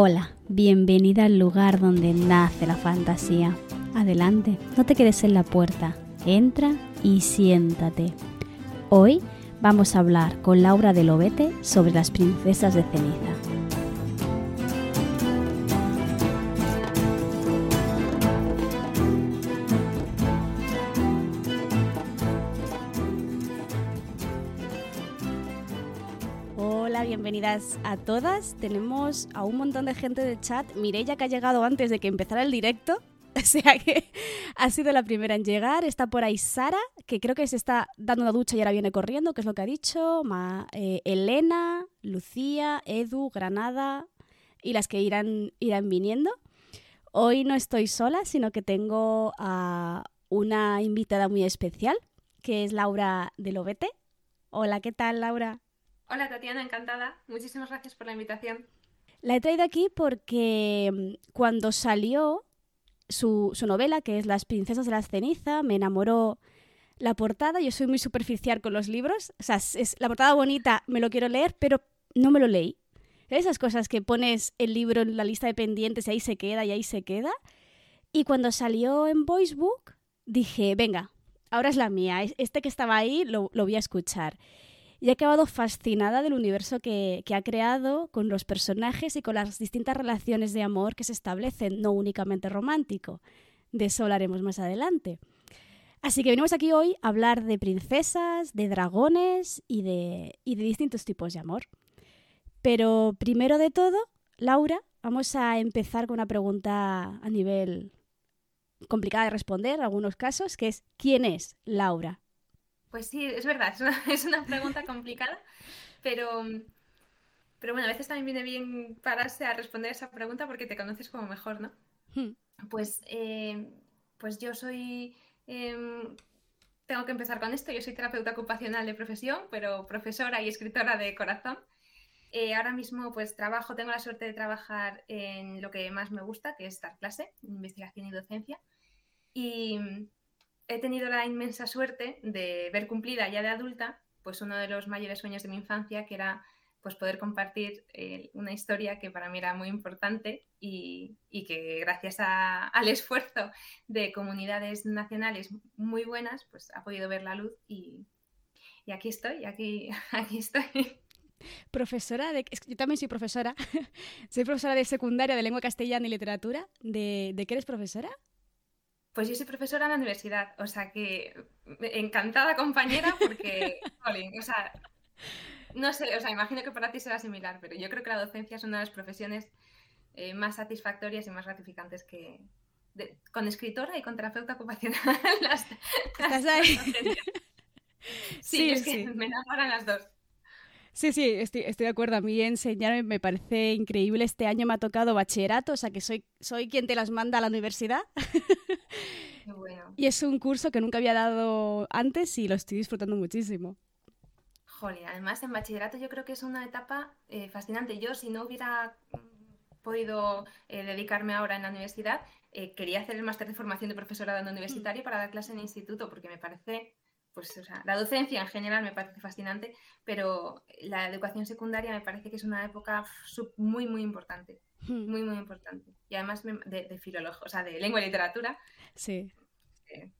Hola, bienvenida al lugar donde nace la fantasía. Adelante, no te quedes en la puerta, entra y siéntate. Hoy vamos a hablar con Laura de Lobete sobre las princesas de ceniza. Bienvenidas a todas. Tenemos a un montón de gente del chat. Mireia que ha llegado antes de que empezara el directo. O sea que ha sido la primera en llegar. Está por ahí Sara, que creo que se está dando una ducha y ahora viene corriendo, que es lo que ha dicho. Ma- eh, Elena, Lucía, Edu, Granada y las que irán, irán viniendo. Hoy no estoy sola, sino que tengo a una invitada muy especial, que es Laura de Lobete. Hola, ¿qué tal, Laura? Hola Tatiana, encantada. Muchísimas gracias por la invitación. La he traído aquí porque mm, cuando salió su, su novela, que es Las princesas de la ceniza, me enamoró la portada. Yo soy muy superficial con los libros. O sea, es, la portada bonita, me lo quiero leer, pero no me lo leí. Esas cosas que pones el libro en la lista de pendientes y ahí se queda y ahí se queda. Y cuando salió en Voicebook, dije, venga, ahora es la mía. Es- Este que estaba ahí lo, lo voy a escuchar. Y he acabado fascinada del universo que, que ha creado con los personajes y con las distintas relaciones de amor que se establecen, no únicamente romántico. De eso hablaremos más adelante. Así que venimos aquí hoy a hablar de princesas, de dragones y de, y de distintos tipos de amor. Pero primero de todo, Laura, vamos a empezar con una pregunta a nivel complicada de responder en algunos casos, que es ¿quién es Laura? Pues sí, es verdad, es una, es una pregunta complicada, pero, pero bueno, a veces también viene bien pararse a responder esa pregunta porque te conoces como mejor, ¿no? Hmm. Pues, eh, pues yo soy, em, tengo que empezar con esto, yo soy terapeuta ocupacional de profesión, pero profesora y escritora de corazón. Eh, ahora mismo pues trabajo, tengo la suerte de trabajar en lo que más me gusta, que es dar clase, investigación y docencia. Y he tenido la inmensa suerte de ver cumplida ya de adulta, pues uno de los mayores sueños de mi infancia, que era pues poder compartir eh, una historia que para mí era muy importante y, que gracias al esfuerzo de comunidades nacionales muy buenas, pues ha podido ver la luz y, aquí estoy, aquí, estoy. Profesora de... Yo también soy profesora. soy profesora de secundaria de lengua castellana y literatura. ¿De, ¿de qué eres profesora? Pues yo soy profesora en la universidad, o sea que encantada compañera porque, o sea, no sé, o sea, imagino que para ti será similar, pero yo creo que la docencia es una de las profesiones eh, más satisfactorias y más gratificantes que de- con escritora y con terapeuta ocupacional. las- ¿Estás ahí? sí, Sí, es que me enamoran las dos. Sí, sí, estoy, estoy de acuerdo. A mí enseñar me parece increíble. Este año me ha tocado bachillerato, o sea que soy, soy quien te las manda a la universidad. Qué bueno. Y es un curso que nunca había dado antes y lo estoy disfrutando muchísimo. Jolín, además en bachillerato yo creo que es una etapa eh, fascinante. Yo si no hubiera mm, podido eh, dedicarme ahora en la universidad, eh, quería hacer el máster de formación de profesorado no universitario para dar clase en instituto, porque me parece, pues, o sea, la docencia en general me parece fascinante, pero la educación secundaria me parece que es una época muy, muy importante, muy, muy importante. Y además de, de filología, o sea, de lengua y literatura, Sí. eh,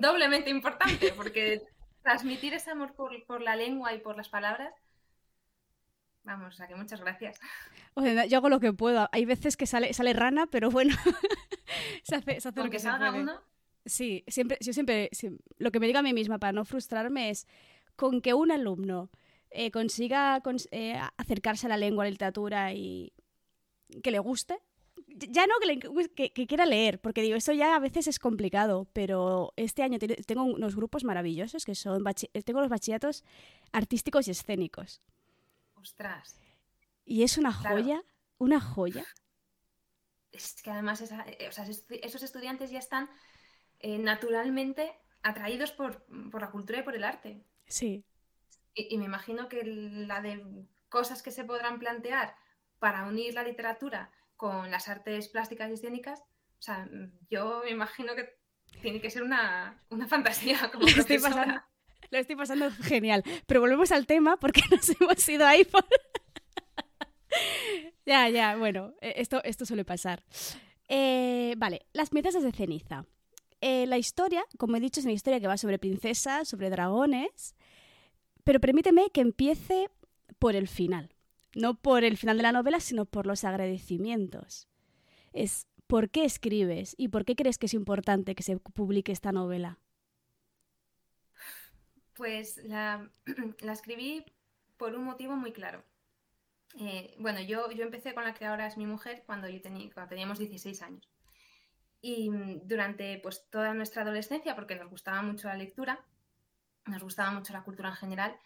doblemente importante, porque transmitir ese amor por, por la lengua y por las palabras, vamos, o sea que muchas gracias. O sea, yo hago lo que puedo. Hay veces que sale, sale rana, pero bueno, se hace, se hace lo que se salga puede. uno, Sí, siempre, yo siempre, siem- lo que me digo a mí misma para no frustrarme es con que un alumno eh, consiga cons- eh, acercarse a la lengua, a la literatura y que le guste. Ya no que, le- que, que quiera leer, porque digo, eso ya a veces es complicado, pero este año te- tengo unos grupos maravillosos que son, bachi- tengo los bachilleratos artísticos y escénicos. ostras, Y es una Claro. joya, una joya. es que además esa- eh, o sea, esos estu- esos estudiantes ya están eh, naturalmente atraídos por, por la cultura y por el arte. Sí. Y, y me imagino que la de cosas que se podrán plantear para unir la literatura con las artes plásticas y escénicas, o sea, yo me imagino que tiene que ser una, una fantasía como Lo estoy pasando. Lo estoy pasando genial. Pero volvemos al tema porque nos hemos ido ahí por... Ya, ya, bueno, e, esto, esto suele pasar. Eh, vale, las princesas de ceniza. Eh, la historia, como he dicho, es una historia que va sobre princesas, sobre dragones, pero permíteme que empiece por el final. No por el final de la novela, sino por los agradecimientos. Es ¿por qué escribes y por qué crees que es importante que se publique esta novela? Pues la, escribí por un motivo muy claro. Eh, bueno, yo, yo empecé con la que ahora es mi mujer cuando, yo cuando teníamos 16 años. Y durante pues, toda nuestra adolescencia, porque nos gustaba mucho la lectura, nos gustaba mucho la cultura en general,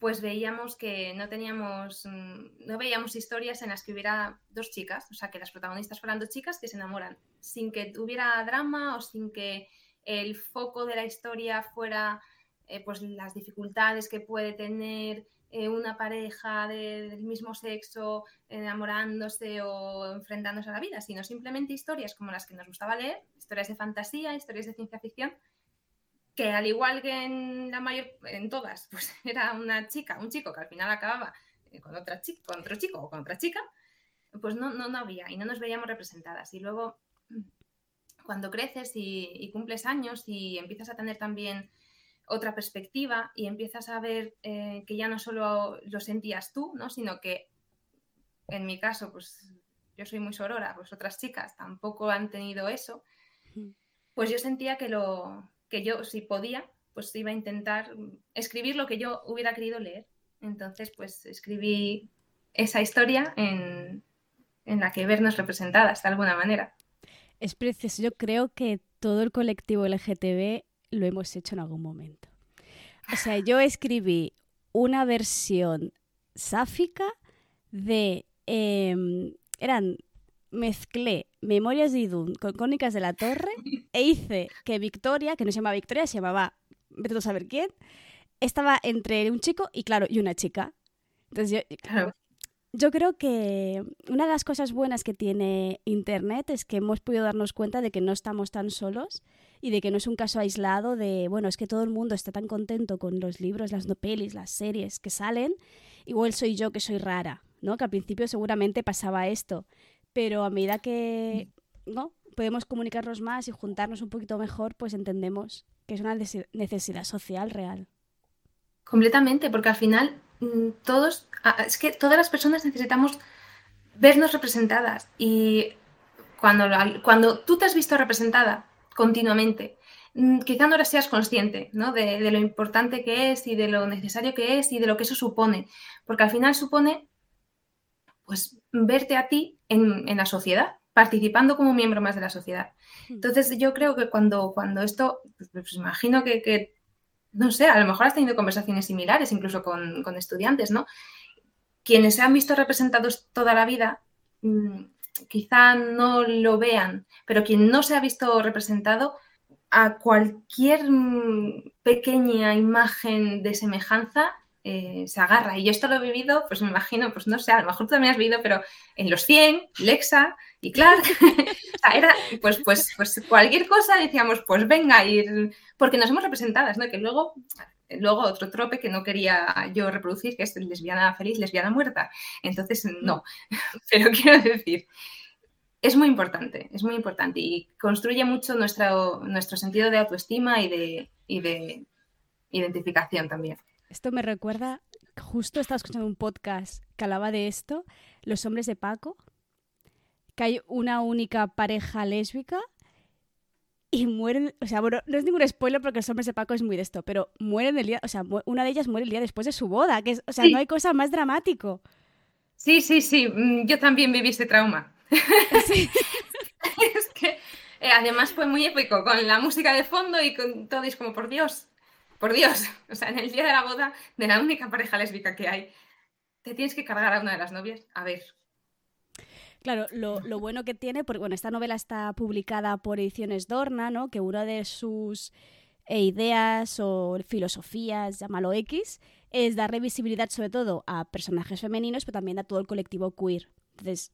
pues veíamos que no teníamos, mm, no veíamos historias en las que hubiera dos chicas, o sea, que las protagonistas fueran dos chicas que se enamoran, sin que tuviera drama o sin que el foco de la historia fuera eh, pues las dificultades que puede tener eh, una pareja del mismo sexo enamorándose o enfrentándose a la vida, sino simplemente historias como las que nos gustaba leer, historias de fantasía, historias de ciencia ficción, que al igual que en la mayor, en todas, pues era una chica, un chico que al final acababa eh, con otra chica, con otro chico o con otra chica, pues no, no, no había y no nos veíamos representadas. Y luego, cuando creces y, cumples años y empiezas a tener también otra perspectiva y empiezas a ver eh, que ya no solo lo sentías tú, ¿no? sino que en mi caso, pues yo soy muy sorora, pues otras chicas tampoco han tenido eso, pues yo sentía que lo, que yo, si podía, pues iba a intentar escribir lo que yo hubiera querido leer. Entonces, pues escribí esa historia en, la que vernos representadas de alguna manera. Es precioso. Yo creo que todo el colectivo LGTB lo hemos hecho en algún momento. O sea, yo escribí una versión sáfica de... Em, eran mezclé Memorias de Idun con Cónicas de la Torre e hice que Victoria, que no se llamaba Victoria, se llamaba, vete a saber quién, estaba entre un chico y, claro, y una chica. Entonces yo, yo creo que una de las cosas buenas que tiene Internet es que hemos podido darnos cuenta de que no estamos tan solos y de que no es un caso aislado de, bueno, es que todo el mundo está tan contento con los libros, las nopelis, las series que salen, igual soy yo que soy rara, ¿no? Que al principio seguramente pasaba esto pero a medida que ¿no? podemos comunicarnos más y juntarnos un poquito mejor, pues entendemos que es una necesidad social real. Completamente, porque al final mm, todos, es que todas las personas necesitamos vernos representadas y cuando, cuando tú te has visto representada continuamente, mm, quizá no seas consciente ¿no? de, de, lo importante que es y de lo necesario que es y de lo que eso supone, porque al final supone pues verte a ti en, la sociedad, participando como miembro más de la sociedad. Hmm. Entonces yo creo que cuando, cuando esto, pues, imagino que, no sé, a lo mejor has tenido conversaciones similares, incluso con, estudiantes, ¿no? Quienes se han visto representados toda la vida, mm, quizá no lo vean, pero quien no se ha visto representado, a cualquier mm, pequeña imagen de semejanza eh, se agarra. Y yo esto lo he vivido, pues me imagino, pues no sé, a lo mejor tú también has vivido, pero en los 100, Lexa y Clark, era, pues, pues, pues cualquier cosa decíamos, pues venga, ir, porque nos hemos representadas, ¿no? Que luego, luego otro trope que no quería yo reproducir, que es lesbiana feliz, lesbiana muerta. Entonces, no, pero quiero decir, es muy importante, es muy importante y construye mucho nuestro, nuestro sentido de autoestima y de, y de identificación también. Esto me recuerda, justo estaba escuchando un podcast que hablaba de esto, Los hombres de Paco, que hay una única pareja lésbica y mueren, o sea, bueno, no es ningún spoiler porque los hombres de Paco es muy de esto, pero mueren el día, o sea, una de ellas muere el día después de su boda, que es, o sea, no hay cosa más dramático. Sí, sí, sí, mm, yo también viví ese trauma. es que eh, además fue muy épico, con la música de fondo y con todo, es como, por Dios, por Dios, o sea, en el día de la boda de la única pareja lésbica que hay, te tienes que cargar a una de las novias. A ver. Claro, lo, bueno que tiene, porque bueno, esta novela está publicada por Ediciones Dorna, ¿no? Que una de sus eh, ideas o filosofías, llámalo X, es darle visibilidad sobre todo a personajes femeninos, pero también a todo el colectivo queer. Entonces,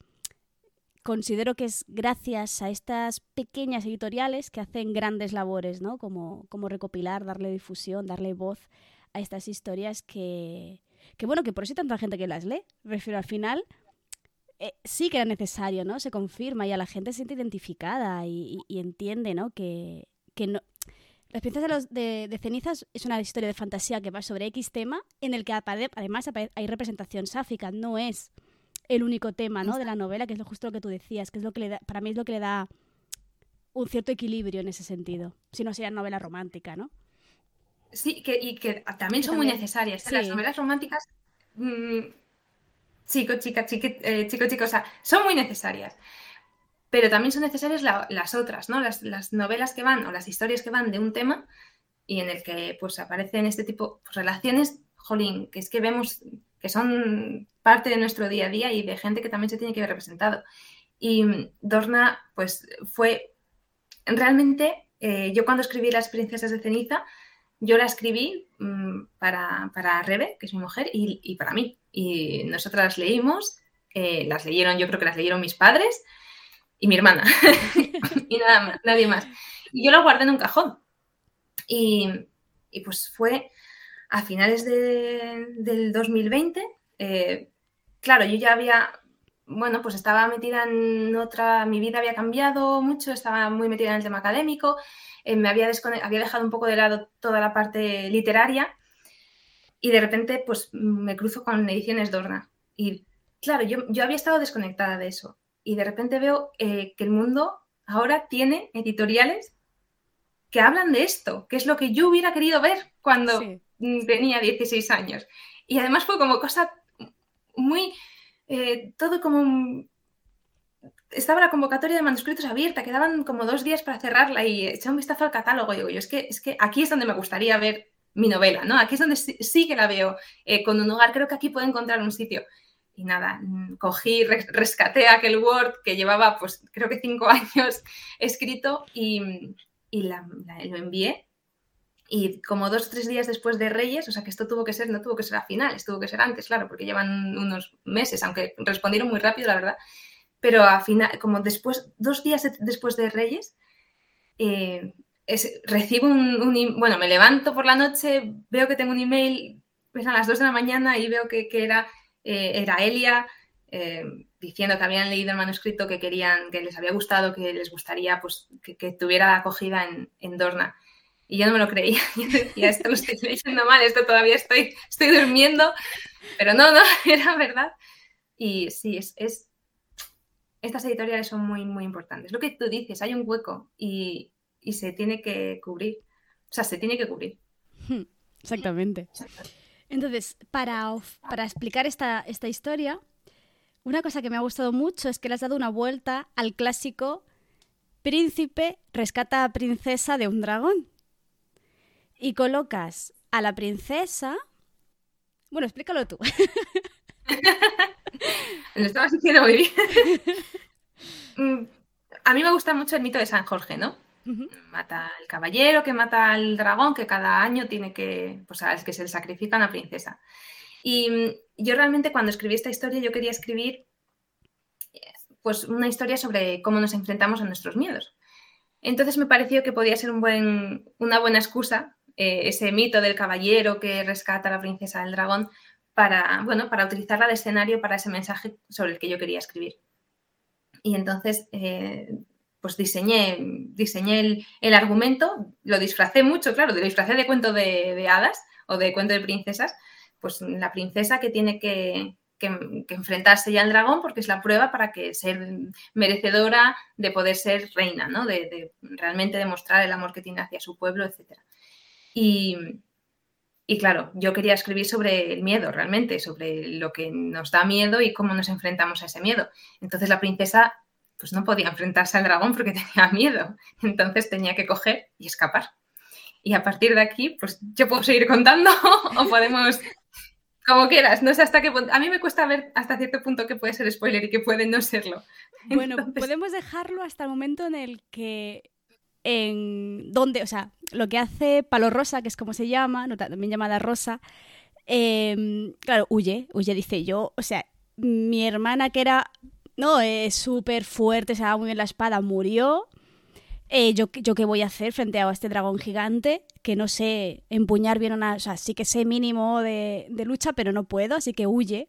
considero que es gracias a estas pequeñas editoriales que hacen grandes labores, ¿no? Como, como recopilar, darle difusión, darle voz a estas historias que, que, bueno, que por eso hay tanta gente que las lee. Refiero al final, eh, sí que era necesario, ¿no? Se confirma y a la gente se siente identificada y, entiende, ¿no? Que, no... Las princesas de, de, cenizas es una historia de fantasía que va sobre X tema en el que además hay representación sáfica, no es el único tema, ¿no? De la novela, que es lo justo lo que tú decías, que es lo que le da, para mí es lo que le da un cierto equilibrio en ese sentido. Si no sería novela romántica, ¿no? Sí, que, y que también son muy necesarias. Las novelas románticas, mm, chico, chica, eh, chico, chico, o sea, son muy necesarias. Pero también son necesarias las otras, ¿no? Las, novelas que van o las historias que van de un tema y en el que pues aparecen este tipo de pues, relaciones, jolín, que es que vemos que son parte de nuestro día a día y de gente que también se tiene que ver representado. Y Dorna, pues fue realmente, eh, yo cuando escribí Las Princesas de Ceniza, yo la escribí mm, para, para, Rebe, que es mi mujer, y, para mí. Y nosotras las leímos, eh, las leyeron, yo creo que las leyeron mis padres y mi hermana, y nada más, nadie más. Y yo la guardé en un cajón. Y, y pues fue a finales de, del 2020. Eh, claro, yo ya había bueno, pues estaba metida en otra, mi vida había cambiado mucho, estaba muy metida en el tema académico, eh, me había, había dejado un poco de lado toda la parte literaria y de repente pues me cruzo con Ediciones Dorna. Y claro, yo, yo había estado desconectada de eso y de repente veo eh, que el mundo ahora tiene editoriales que hablan de esto, que es lo que yo hubiera querido ver cuando tenía 16 años. Y además fue como cosa muy eh, todo como... Estaba la convocatoria de manuscritos abierta, quedaban como dos días para cerrarla y eché un vistazo al catálogo y digo, yo es que, es que aquí es donde me gustaría ver mi novela, ¿no? Aquí es donde sí, que la veo eh, con un hogar, creo que aquí puedo encontrar un sitio. Y nada, mm, cogí, rescaté aquel Word que llevaba, pues creo que cinco años escrito y, y lo envié y como dos o tres días después de Reyes, o sea que esto tuvo que ser, no tuvo que ser a finales, tuvo que ser antes, claro, porque llevan unos meses, aunque respondieron muy rápido, la verdad. Pero a final, como después, dos días después de Reyes, eh, recibo un, Bueno, me levanto por la noche, veo que tengo un email, pues a las dos de la mañana y veo que, era, eh, era Elia. Eh, diciendo que habían leído el manuscrito, que querían, que les había gustado, que les gustaría pues, que, tuviera acogida en, en Dorna. Y yo no me lo creía. Yo decía, esto lo estoy leyendo mal, esto todavía estoy, estoy durmiendo. Pero no, no, era verdad. Y sí, es, es, estas editoriales son muy, muy importantes. Lo que tú dices, hay un hueco y, y se tiene que cubrir. O sea, se tiene que cubrir. Hmm, exactamente. Entonces, para, para explicar esta, esta historia, una cosa que me ha gustado mucho es que le has dado una vuelta al clásico príncipe rescata a princesa de un dragón y colocas a la princesa. Bueno, explícalo tú. Lo estabas diciendo muy bien. Mm, a mí me gusta mucho el mito de San Jorge, ¿no? Mata al caballero que mata al dragón que cada año tiene que, pues al que se le sacrifica a una princesa. Y mm, yo realmente cuando escribí esta historia yo quería escribir pues una historia sobre cómo nos enfrentamos a nuestros miedos. Entonces me pareció que podía ser un buen, una buena excusa eh, ese mito del caballero que rescata a la princesa del dragón para, bueno, para utilizarla de escenario para ese mensaje sobre el que yo quería escribir. Y entonces, eh, pues diseñé, diseñé el, argumento, lo disfracé mucho, claro, lo disfracé de cuento de, hadas o de cuento de princesas, pues la princesa que tiene que, enfrentarse ya al dragón porque es la prueba para que ser merecedora de poder ser reina, ¿no? De, de, realmente demostrar el amor que tiene hacia su pueblo, etcétera. Y, claro, yo quería escribir sobre el miedo realmente, sobre lo que nos da miedo y cómo nos enfrentamos a ese miedo. Entonces la princesa pues no podía enfrentarse al dragón porque tenía miedo. Entonces tenía que coger y escapar. Y a partir de aquí, pues yo puedo seguir contando o podemos, como quieras. No sé hasta qué punto. A mí me cuesta ver hasta cierto punto que puede ser spoiler y que puede no serlo. Bueno, podemos dejarlo hasta el momento en el que en donde, o sea, lo que hace Palo Rosa, que es como se llama, también llamada Rosa, em, claro, huye, huye, dice yo, o sea, mi hermana que era, no, es súper fuerte, se daba muy bien la espada, murió. Eh, yo, yo qué voy a hacer frente a este dragón gigante que no sé empuñar bien una, o sea, sí que sé mínimo de, de lucha, pero no puedo, así que huye.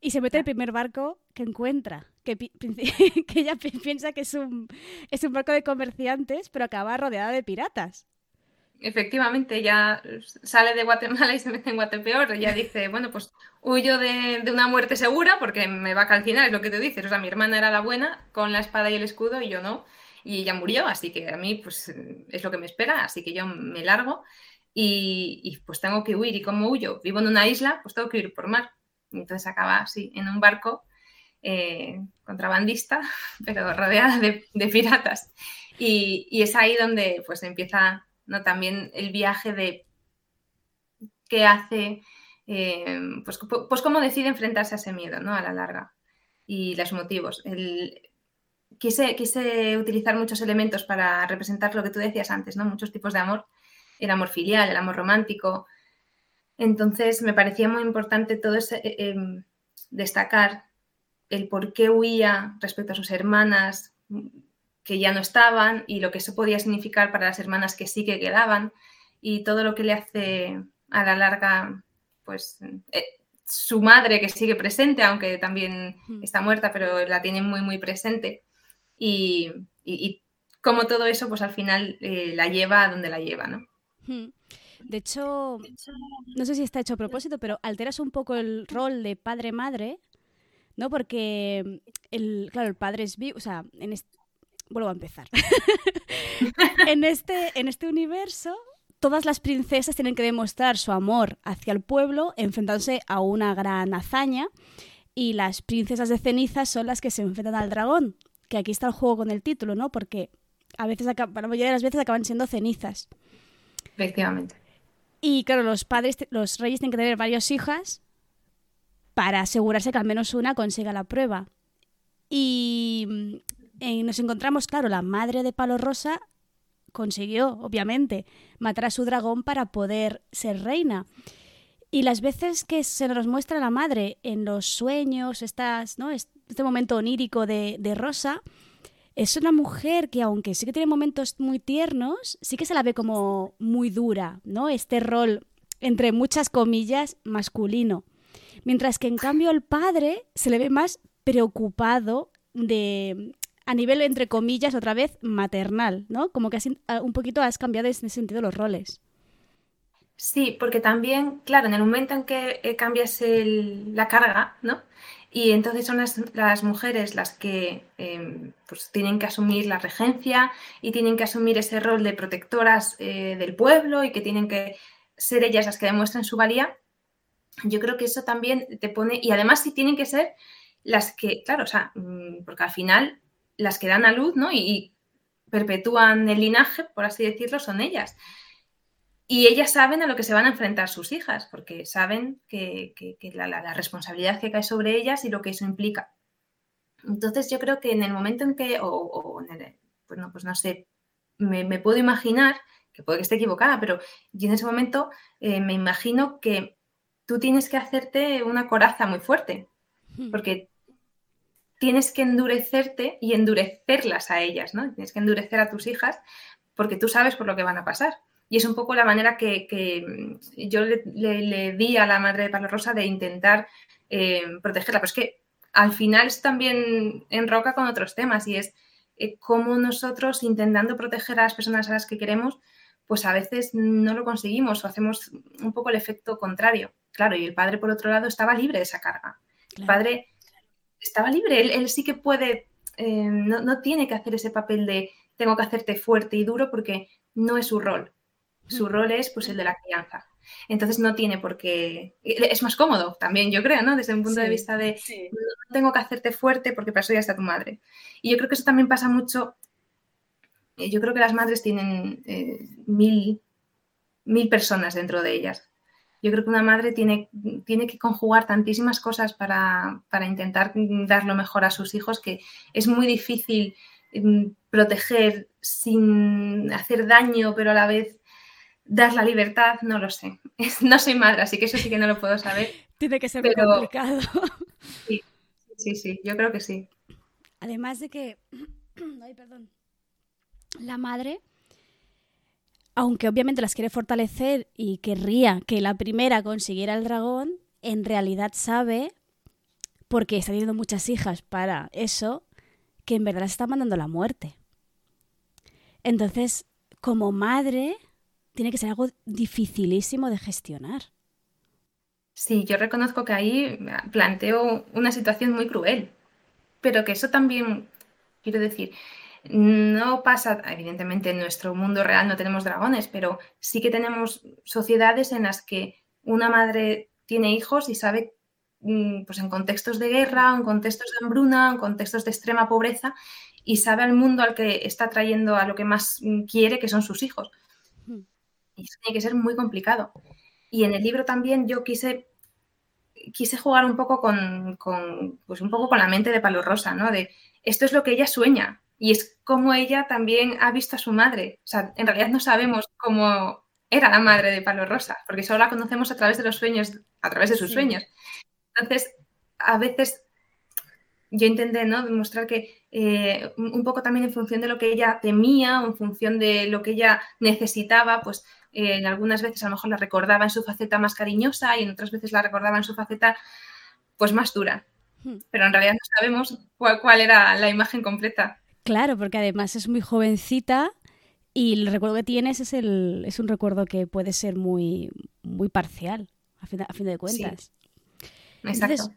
y se mete en el primer barco que encuentra, que, ella piensa que es un, es un barco de comerciantes, pero acaba rodeada de piratas. Efectivamente, ella sale de Guatemala y se mete en Guatepeor. Ella dice, bueno, pues huyo de, una muerte segura porque me va a calcinar, es lo que te dices. O sea, mi hermana era la buena con la espada y el escudo y yo no. Y ella murió, así que a mí pues es lo que me espera, así que yo me largo y, y pues tengo que huir. ¿Y como huyo? Vivo en una isla, pues tengo que ir por mar. Entonces acaba así, en un barco eh, contrabandista, pero rodeada de, piratas. Y, es ahí donde pues empieza ¿no? también el viaje de qué hace, eh, pues, pues, cómo decide enfrentarse a ese miedo ¿no? a la larga y los motivos. quise, quise, utilizar muchos elementos para representar lo que tú decías antes, ¿no? muchos tipos de amor, el amor filial, el amor romántico, entonces me parecía muy importante todo ese, eh, em, destacar el por qué huía respecto a sus hermanas que ya no estaban y lo que eso podía significar para las hermanas que sí que quedaban y todo lo que le hace a la larga, pues eh, su madre que sigue presente, aunque también está muerta, pero la tiene muy, muy presente. Y, como todo eso, pues al final eh, la lleva a donde la lleva, ¿no? De hecho, no sé si está hecho a propósito, pero alteras un poco el rol de padre-madre, ¿no? Porque, el, claro, el padre es vivo, o sea, en este, vuelvo a empezar. en, este, en este universo, todas las princesas tienen que demostrar su amor hacia el pueblo enfrentándose a una gran hazaña y las princesas de cenizas son las que se enfrentan al dragón, que aquí está el juego con el título, ¿no? Porque a veces, para la mayoría de las veces acaban siendo cenizas. Efectivamente. Y claro, los padres, los reyes tienen que tener varias hijas para asegurarse que al menos una consiga la prueba. Y mm, nos encontramos, claro, la madre de Palo Rosa consiguió, obviamente, matar a su dragón para poder ser reina. Y las veces que se nos muestra la madre en los sueños, estas, ¿no? este momento onírico de, de Rosa, es una mujer que aunque sí que tiene momentos muy tiernos, sí que se la ve como muy dura, ¿no? Este rol, entre muchas comillas, masculino. Mientras que en cambio el padre se le ve más preocupado de a nivel entre comillas otra vez maternal, ¿no? Como que así, un poquito has cambiado en ese sentido los roles. Sí, porque también, claro, en el momento en que eh, cambias la carga, ¿no? Y entonces son las, mujeres las que em, pues tienen que asumir la regencia y tienen que asumir ese rol de protectoras eh, del pueblo y que tienen que ser ellas las que demuestren su valía. Yo creo que eso también te pone, y además sí tienen que ser las que, claro, o sea, mm, porque al final las que dan a luz, ¿no? y perpetúan el linaje, por así decirlo, son ellas. Y ellas saben a lo que se van a enfrentar sus hijas, porque saben que, la, responsabilidad que cae sobre ellas y lo que eso implica. Entonces yo creo que en el momento en que, o, bueno, pues no sé, me, puedo imaginar, que puede que esté equivocada, pero yo en ese momento eh, me imagino que tú tienes que hacerte una coraza muy fuerte, hmm. porque tienes que endurecerte y endurecerlas a ellas, ¿no? Tienes que endurecer a tus hijas porque tú sabes por lo que van a pasar. Y es un poco la manera que, mm, yo le, di a la madre de Pablo Rosa de intentar eh, protegerla. Pero es que al final es también enroca con otros temas y es eh, cómo nosotros intentando proteger a las personas a las que queremos, pues a veces no lo conseguimos o hacemos un poco el efecto contrario. Claro, y el padre, por otro lado, estaba libre de esa carga. El padre estaba libre, él, sí que puede, eh, no, no, tiene que hacer ese papel de tengo que hacerte fuerte y duro porque no es su rol. Su rol es pues el de la crianza. Entonces no tiene por qué. Es más cómodo también, yo creo, ¿no? Desde un punto de vista de no tengo que hacerte fuerte porque para eso ya está tu madre. Y yo creo que eso también pasa mucho. Eh, yo creo que las madres tienen eh, mil, mil personas dentro de ellas. Yo creo que una madre tiene, tiene que conjugar tantísimas cosas para, para intentar dar lo mejor a sus hijos que es muy difícil mm, proteger sin hacer daño, pero a la vez dar la libertad, no lo sé. No soy madre, así que eso sí que no lo puedo saber. Tiene que ser complicado. Sí, sí, sí, yo creo que sí. Además de que, ay, perdón, la madre, aunque obviamente las quiere fortalecer y querría que la primera consiguiera el dragón, en realidad sabe porque está teniendo muchas hijas para eso, que en verdad está mandando la muerte. Entonces, como madre, tiene que ser algo dificilísimo de gestionar. Sí, yo reconozco que ahí planteo una situación muy cruel, pero que eso también, quiero decir, no pasa, evidentemente en nuestro mundo real no tenemos dragones, pero sí que tenemos sociedades en las que una madre tiene hijos y sabe, mm, pues en contextos de guerra, en contextos de hambruna, en contextos de extrema pobreza, y sabe al mundo al que está trayendo a lo que más mm, quiere, que son sus hijos. Y eso tiene que ser muy complicado. Y en el libro también yo quise, quise jugar un poco con, pues un poco con la mente de Palo Rosa, ¿no? De esto es lo que ella sueña y es como ella también ha visto a su madre. O sea, en realidad no sabemos cómo era la madre de Palo Rosa, porque solo la conocemos a través de los sueños, a través de sus sueños. Entonces, a veces yo intenté ¿no? demostrar que eh, un poco también en función de lo que ella temía, o en función de lo que ella necesitaba, pues eh, en algunas veces a lo mejor la recordaba en su faceta más cariñosa y en otras veces la recordaba en su faceta pues más dura. Hmm. Pero en realidad no sabemos cuál, era la imagen completa. Claro, porque además es muy jovencita y el recuerdo que tienes es, el, es un recuerdo que puede ser muy, muy parcial, a fin, de, cuentas. Exacto.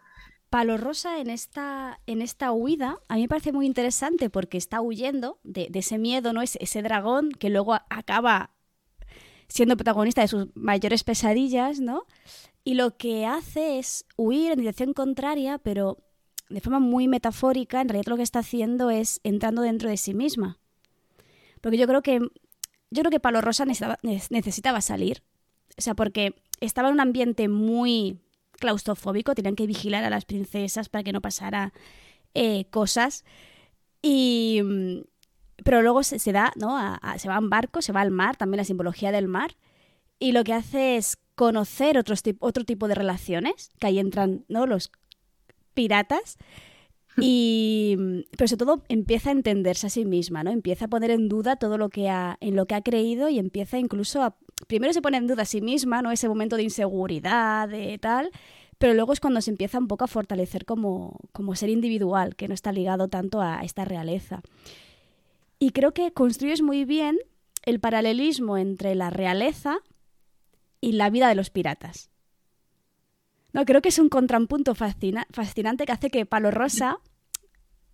Palo Rosa en esta, en esta huida a mí me parece muy interesante porque está huyendo de, ese miedo, ¿no? Ese, ese, dragón que luego acaba siendo protagonista de sus mayores pesadillas, ¿no? Y lo que hace es huir en dirección contraria, pero de forma muy metafórica, en realidad lo que está haciendo es entrando dentro de sí misma. Porque yo creo que yo creo que Palo Rosa necesitaba, necesitaba salir. O sea, porque estaba en un ambiente muy claustrofóbico, tenían que vigilar a las princesas para que no pasara eh, cosas. Y, mm, pero luego se, da, ¿no? se va en barco, se va al mar, también la simbología del mar. Y lo que hace es conocer otros, otro tipo de relaciones, que ahí entran ¿no? los piratas. Y, mm, pero sobre todo empieza a entenderse a sí misma, ¿no? Empieza a poner en duda todo lo que ha, en lo que ha creído y empieza incluso a primero se pone en duda a sí misma, ¿no? Ese momento de inseguridad, de tal, pero luego es cuando se empieza un poco a fortalecer como, como ser individual, que no está ligado tanto a esta realeza. Y creo que construyes muy bien el paralelismo entre la realeza y la vida de los piratas. No, creo que es un contrapunto fascinante que hace que Palo Rosa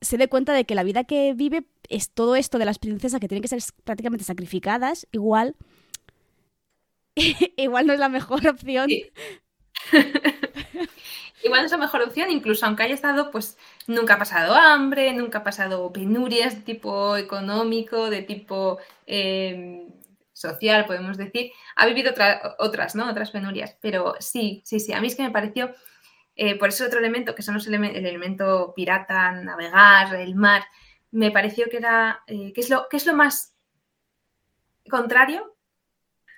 se dé cuenta de que la vida que vive es todo esto de las princesas que tienen que ser prácticamente sacrificadas, igual igual no es la mejor opción. igual no es la mejor opción, incluso aunque haya estado, pues nunca ha pasado hambre, nunca ha pasado penurias de tipo económico, de tipo em, social, podemos decir. Ha vivido otras, ¿no? Otras penurias. Pero sí, sí, sí. A mí es que me pareció, eh, por eso otro elemento, que son los el elemento pirata, navegar, el mar, me pareció que era, eh, que, es lo, que es lo más contrario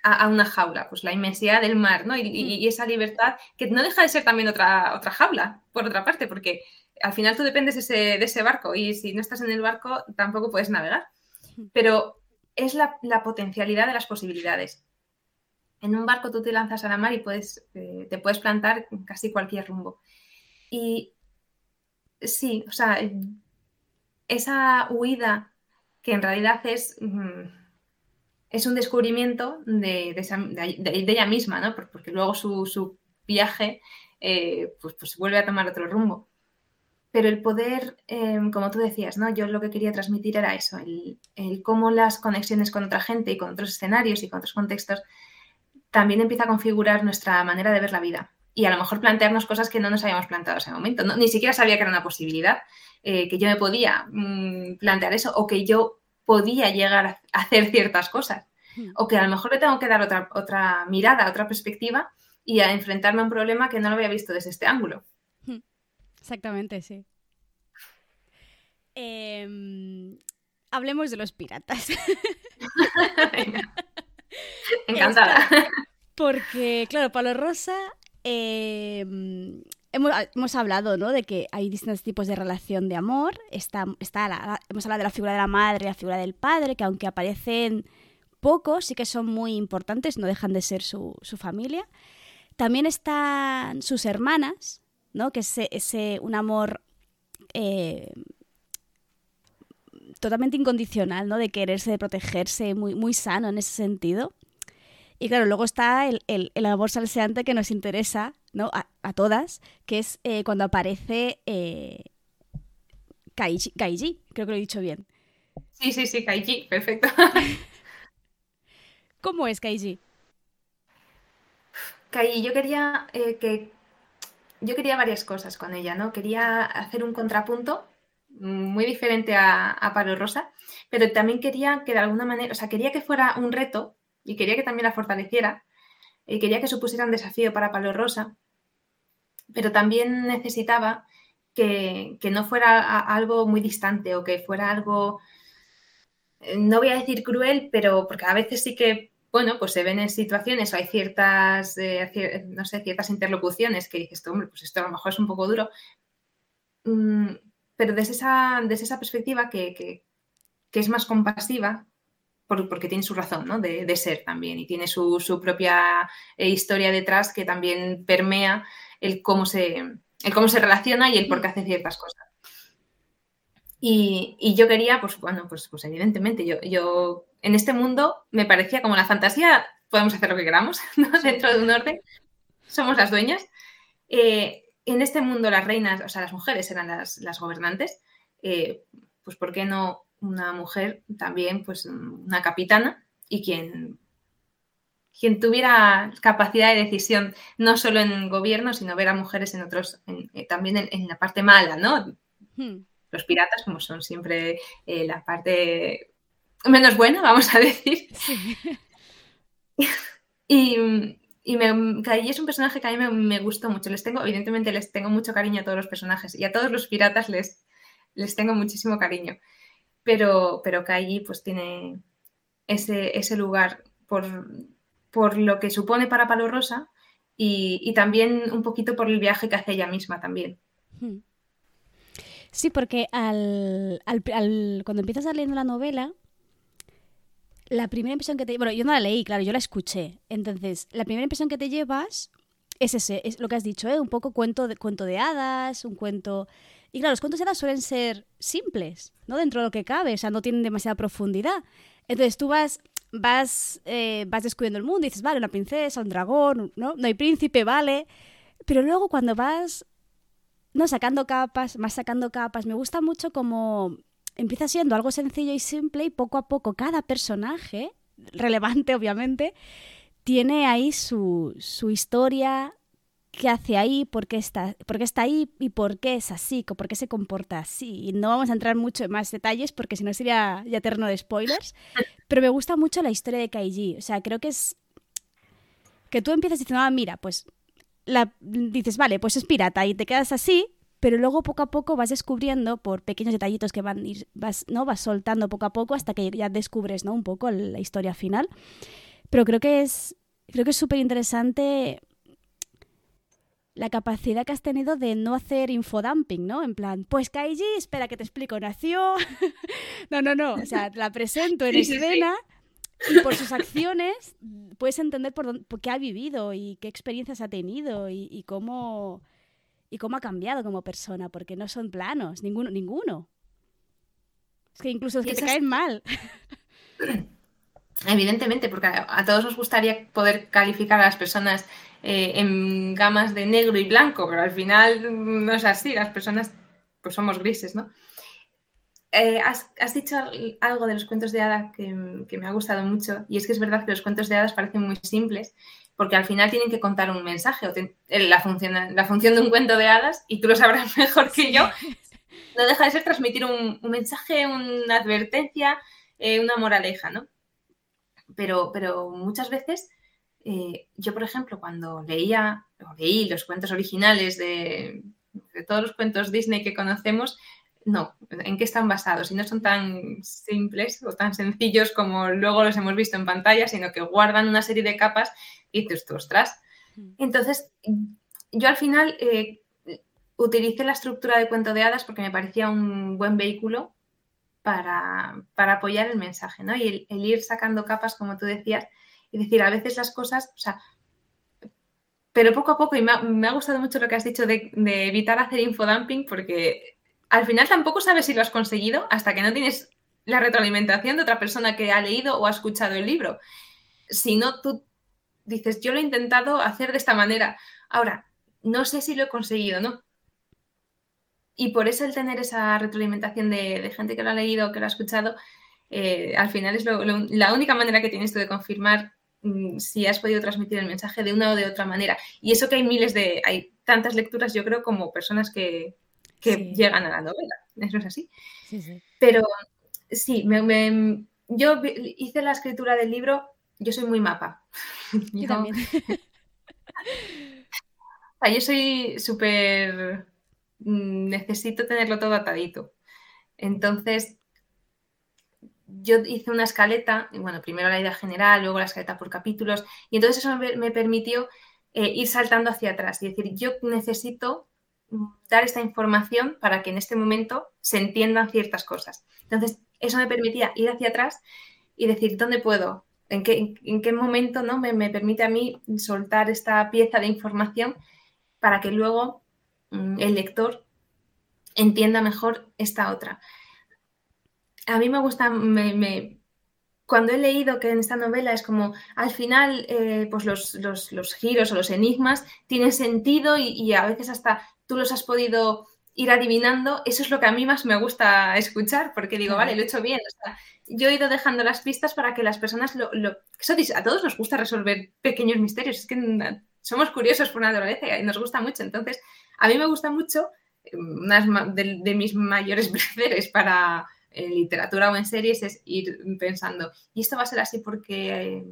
a, una jaula, pues la inmensidad del mar, ¿no? Y, esa libertad que no deja de ser también otra, otra jaula, por otra parte, porque al final tú dependes de ese, de ese barco y si no estás en el barco tampoco puedes navegar. Pero es la, potencialidad de las posibilidades. En un barco tú te lanzas a la mar y puedes, eh, te puedes plantar casi cualquier rumbo. Y sí, o sea, esa huida que en realidad es... Mm, es un descubrimiento de, ella misma, ¿no? Porque luego su, viaje eh, pues, pues, vuelve a tomar otro rumbo. Pero el poder, em, como tú decías, ¿no? Yo lo que quería transmitir era eso, el, cómo las conexiones con otra gente y con otros escenarios y con otros contextos también empieza a configurar nuestra manera de ver la vida. Y a lo mejor plantearnos cosas que no nos habíamos planteado en ese momento. Ni siquiera sabía que era una posibilidad, eh, que yo me podía mm, plantear eso o que yo podía llegar a hacer ciertas cosas. Hmm. O que a lo mejor le tengo que dar otra, otra mirada, otra perspectiva y a enfrentarme a un problema que no lo había visto desde este ángulo. Exactamente, sí. Em, hablemos de los piratas. Encantada. porque, claro, Palo Rosa em, hemos, hablado ¿no? de que hay distintos tipos de relación de amor. Está, está hemos hablado de la figura de la madre y la figura del padre, que aunque aparecen pocos, sí que son muy importantes, no dejan de ser su, familia. También están sus hermanas, ¿no? Que es ese, un amor eh, totalmente incondicional, ¿no? De quererse, de protegerse, muy, muy sano en ese sentido. Y claro, luego está el, el, amor salseante que nos interesa, ¿no? A, todas, que es eh, cuando aparece eh, Kaiji, creo que lo he dicho bien. Sí, sí, sí, Kaiji, perfecto. ¿Cómo es Kaiji? Kaiji, yo quería eh, que yo quería varias cosas con ella, ¿no? Quería hacer un contrapunto muy diferente a, a Rosa, pero también quería que de alguna manera, o sea, quería que fuera un reto y quería que también la fortaleciera y quería que supusiera un desafío para Palo Rosa, pero también necesitaba que, no fuera algo muy distante o que fuera algo, no voy a decir cruel, pero porque a veces sí que, bueno, pues se ven en situaciones o hay ciertas, eh, no sé, ciertas interlocuciones que dices, hombre, pues esto a lo mejor es un poco duro, mm, pero desde esa, desde esa perspectiva que, es más compasiva, porque tiene su razón ¿no? de, ser también y tiene su, propia eh, historia detrás que también permea el cómo se, el cómo se relaciona y el por qué hace ciertas cosas. Y, yo quería, pues bueno, pues, pues evidentemente, yo, yo en este mundo me parecía como la fantasía, podemos hacer lo que queramos, dentro de un orden, somos las dueñas. Eh, en este mundo las reinas, o sea, las mujeres eran las, gobernantes, eh, pues ¿por qué no una mujer también, pues una capitana y quien quien tuviera capacidad de decisión, no solo en gobierno, sino ver a mujeres en otros, eh, también en, la parte mala, ¿no? Hmm. Los piratas, como son siempre eh, la parte menos buena, vamos a decir. y, y me, es un personaje que a mí me, gustó mucho. Les tengo, evidentemente, les tengo mucho cariño a todos los personajes y a todos los piratas les, les tengo muchísimo cariño. Pero, pero Kai pues tiene ese, ese lugar por, por lo que supone para Palo Rosa y, también un poquito por el viaje que hace ella misma también. Hmm. Sí, porque al, cuando empiezas a leer la novela, la primera impresión que te... Bueno, yo no la leí, claro, yo la escuché. Entonces, la primera impresión que te llevas es ese, es lo que has dicho, ¿eh? Un poco cuento de, cuento de hadas, un cuento... Y claro, los cuentos de hadas suelen ser simples, ¿no? Dentro de lo que cabe, o sea, no tienen demasiada profundidad. Entonces tú vas vas, eh, vas descubriendo el mundo y dices, vale, una princesa, un dragón, ¿no? No hay príncipe, vale. Pero luego cuando vas, no, sacando capas, más sacando capas, me gusta mucho como empieza siendo algo sencillo y simple y poco a poco cada personaje, relevante obviamente, tiene ahí su, su historia, qué hace ahí, por qué está, por qué está ahí y por qué es así, por qué se comporta así. Y no vamos a entrar mucho en más detalles porque si no sería ya eterno de spoilers. Pero me gusta mucho la historia de Kaiji. O sea, creo que es que tú empiezas diciendo, ah, mira, pues la, dices, vale, pues es pirata y te quedas así, pero luego poco a poco vas descubriendo por pequeños detallitos que van ir, vas, ¿no? vas soltando poco a poco hasta que ya descubres ¿no? un poco la historia final. Pero creo que es creo que es súper interesante la capacidad que has tenido de no hacer infodumping, ¿no? En plan, pues Kaiji, espera que te explico, nació. no, no, no. O sea, la presento en escena y por sus acciones puedes entender por, qué ha vivido y qué experiencias ha tenido y, cómo y cómo ha cambiado como persona, porque no son planos, ninguno, ninguno. Es que incluso los que te caen mal. Evidentemente, porque a, todos nos gustaría poder calificar a las personas eh, en gamas de negro y blanco, pero al final no es así, las personas pues somos grises, ¿no? Eh, has, dicho algo de los cuentos de hadas que, me ha gustado mucho y es que es verdad que los cuentos de hadas parecen muy simples porque al final tienen que contar un mensaje, o la, función, la función de un cuento de hadas, y tú lo sabrás mejor que yo, no deja de ser transmitir un, mensaje, una advertencia, eh, una moraleja, ¿no? Pero, pero muchas veces eh, yo, por ejemplo, cuando leía o leí los cuentos originales de, todos los cuentos Disney que conocemos, no, ¿en qué están basados? Y no son tan simples o tan sencillos como luego los hemos visto en pantalla, sino que guardan una serie de capas y dices tú, ostras. Mm. Entonces, yo al final eh, utilicé la estructura de cuento de hadas porque me parecía un buen vehículo para, apoyar el mensaje, ¿no? Y el, ir sacando capas, como tú decías, y decir, a veces las cosas, o sea, pero poco a poco, y me ha, gustado mucho lo que has dicho de, de evitar hacer infodumping, porque al final tampoco sabes si lo has conseguido hasta que no tienes la retroalimentación de otra persona que ha leído o ha escuchado el libro. Si no, tú dices, yo lo he intentado hacer de esta manera. Ahora, no sé si lo he conseguido, ¿no? Y por eso el tener esa retroalimentación de, gente que lo ha leído, o que lo ha escuchado, eh, al final es la única manera que tienes tú de confirmar mm, si has podido transmitir el mensaje de una o de otra manera. Y eso que hay miles de, hay tantas lecturas, yo creo, como personas que, llegan a la novela. Eso es así. Pero sí, yo hice la escritura del libro, yo soy muy mapa. Yo, también. yo soy súper... Mm, necesito tenerlo todo atadito. Entonces, yo hice una escaleta, y bueno, primero la idea general, luego la escaleta por capítulos, y entonces eso me, permitió eh, ir saltando hacia atrás y decir, yo necesito dar esta información para que en este momento se entiendan ciertas cosas. Entonces, eso me permitía ir hacia atrás y decir, ¿dónde puedo? ¿En qué, en qué momento ¿no? me, permite a mí soltar esta pieza de información para que luego mm, el lector entienda mejor esta otra? A mí me gusta, me, cuando he leído que en esta novela es como al final eh, pues los, los, giros o los enigmas tienen sentido y, a veces hasta tú los has podido ir adivinando, eso es lo que a mí más me gusta escuchar, porque digo, vale, lo he hecho bien. yo he ido dejando las pistas para que las personas lo, a todos nos gusta resolver pequeños misterios, es que somos curiosos por naturaleza y nos gusta mucho. Entonces, a mí me gusta mucho, una de, mis mayores placeres para literatura o en series es ir pensando, y esto va a ser así porque,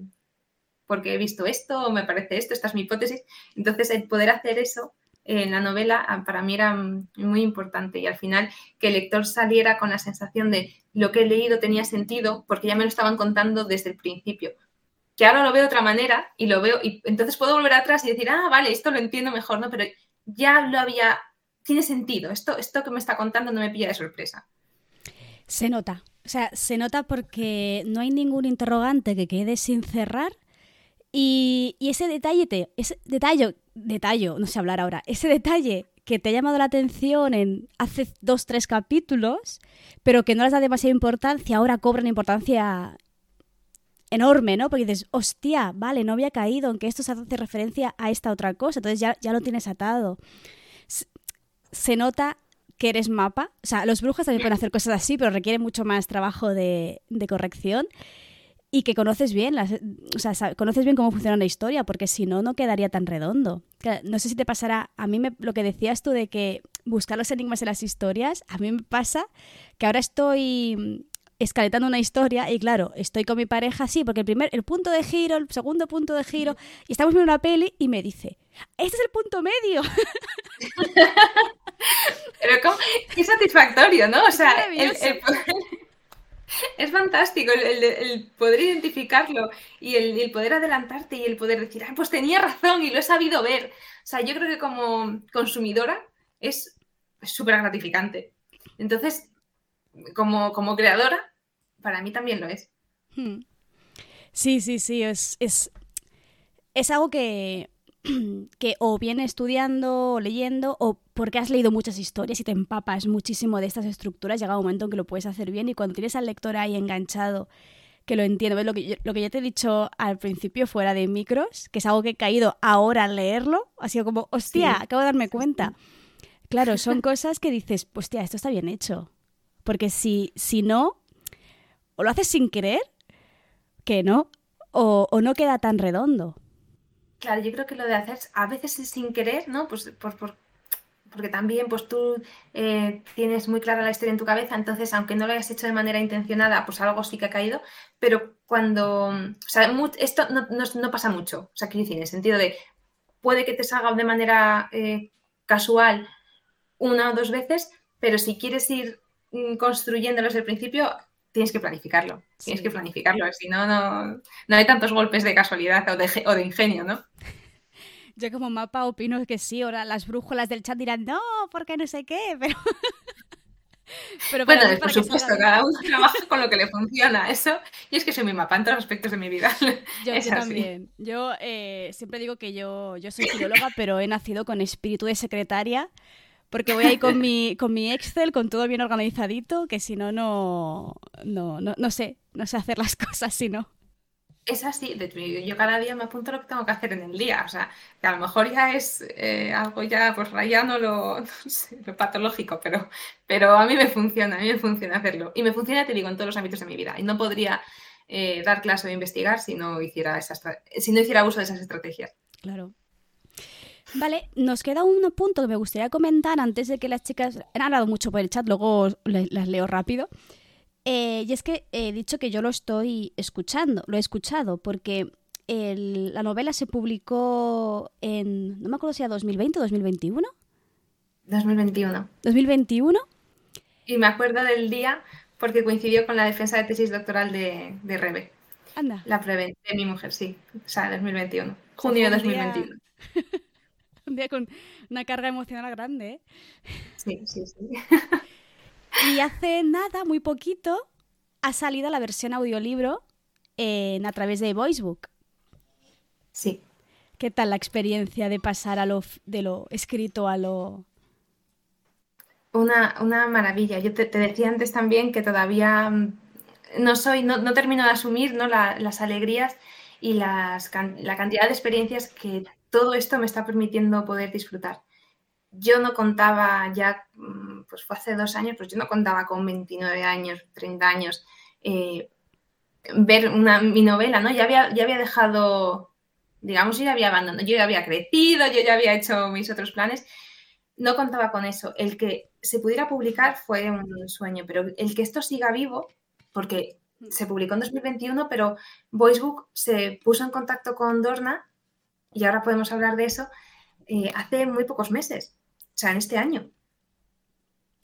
porque he visto esto, me parece esto, esta es mi hipótesis. Entonces, el poder hacer eso en la novela ah, para mí era muy importante y al final que el lector saliera con la sensación de lo que he leído tenía sentido porque ya me lo estaban contando desde el principio. Que ahora lo veo de otra manera y lo veo y entonces puedo volver atrás y decir, ah, vale, esto lo entiendo mejor, ¿no? Pero ya lo había, tiene sentido, esto, esto que me está contando no me pilla de sorpresa. Se nota, o sea, se nota porque no hay ningún interrogante que quede sin cerrar y, ese detalle, te, ese detalle, detalle, no sé hablar ahora, ese detalle que te ha llamado la atención en hace dos, tres capítulos, pero que no les da demasiada importancia, ahora cobran importancia enorme, ¿no? Porque dices, hostia, vale, no había caído en que esto se hace referencia a esta otra cosa, entonces ya, ya lo tienes atado. Se, nota que eres mapa, o sea, los brujos también pueden hacer cosas así, pero requiere mucho más trabajo de, de corrección y que conoces bien, las, o sea, conoces bien cómo funciona la historia, porque si no, no quedaría tan redondo. No sé si te pasará, a mí me, lo que decías tú de que buscar los enigmas en las historias, a mí me pasa que ahora estoy escaletando una historia y claro, estoy con mi pareja, sí, porque el primer, el punto de giro, el segundo punto de giro, y estamos viendo una peli y me dice, este es el punto medio. Pero ¿cómo? qué satisfactorio, ¿no? O sea, el, es fantástico el, poder identificarlo y el, poder adelantarte y el poder decir, ah, pues tenía razón y lo he sabido ver. O sea, yo creo que como consumidora es súper gratificante. Entonces, como, como creadora, para mí también lo es. Hmm. Sí, sí, sí, es, es, es algo que que o viene estudiando o leyendo o porque has leído muchas historias y te empapas muchísimo de estas estructuras, llega un momento en que lo puedes hacer bien y cuando tienes al lector ahí enganchado, que lo entiendo, Lo que, yo, lo que ya te he dicho al principio fuera de micros, que es algo que he caído ahora al leerlo, ha sido como, hostia, acabo de darme cuenta. Claro, son cosas que dices, hostia, esto está bien hecho. Porque si, si no, o lo haces sin querer, que no, o, o no queda tan redondo. Claro, yo creo que lo de hacer a veces es sin querer, ¿no? Pues por, porque también pues tú eh, tienes muy clara la historia en tu cabeza, entonces aunque no lo hayas hecho de manera intencionada, pues algo sí que ha caído, pero cuando, o sea, esto no, pasa mucho, o sea, quiero decir, en el sentido de, puede que te salga de manera eh, casual una o dos veces, pero si quieres ir mm, construyéndolo desde el principio, tienes que planificarlo. Tienes que planificarlo, si no, no, hay tantos golpes de casualidad o de, o de ingenio, ¿no? Yo como mapa opino que sí, ahora las brújulas del chat dirán, no, porque no sé qué, pero... Pero bueno, por supuesto, cada uno trabaja con lo que le funciona, eso. Y es que soy mi mapa en todos los aspectos de mi vida. Yo, también. Yo eh, siempre digo que yo, yo soy filóloga, pero he nacido con espíritu de secretaria, porque voy ahí con mi, con mi Excel, con todo bien organizadito, que si no, no, no, no sé, no sé hacer las cosas si no es así, yo cada día me apunto lo que tengo que hacer en el día, o sea, que a lo mejor ya es eh, algo ya pues rayando lo, lo patológico, pero, pero a mí me funciona, a mí me funciona hacerlo. Y me funciona, te digo, en todos los ámbitos de mi vida. Y no podría eh, dar clase o investigar si no, hiciera esas, si no hiciera uso de esas estrategias. Claro. Vale, nos queda un punto que me gustaría comentar antes de que las chicas han hablado mucho por el chat, luego las leo rápido. Eh, y es que he dicho que yo lo estoy escuchando, lo he escuchado, porque la novela se publicó en, no me acuerdo si era 2020 o 2021. 2021. 2021. Y me acuerdo del día porque coincidió con la defensa de tesis doctoral de, de Rebe. Anda. La preventa de mi mujer, sí. O sea, 2021. Junio de 2021. un día con una carga emocional grande, ¿eh? Sí, sí, sí. Y hace nada, muy poquito, ha salido la versión audiolibro en, a través de Voicebook. Sí. ¿Qué tal la experiencia de pasar a lo, de lo escrito a lo... Una, una maravilla. Yo te, decía antes también que todavía mm, no soy, no, no termino de asumir ¿no? las alegrías y las, la cantidad de experiencias que todo esto me está permitiendo poder disfrutar yo no contaba ya, mm, pues fue hace dos años, pues yo no contaba con 29 años, 30 años, eh, ver una, mi novela, ¿no? Ya había, ya había dejado, digamos, yo ya había abandonado, yo ya había crecido, yo ya había hecho mis otros planes, no contaba con eso. El que se pudiera publicar fue un sueño, pero el que esto siga vivo, porque se publicó en 2021, pero Voicebook se puso en contacto con Dorna, y ahora podemos hablar de eso, eh, hace muy pocos meses sea, en este año.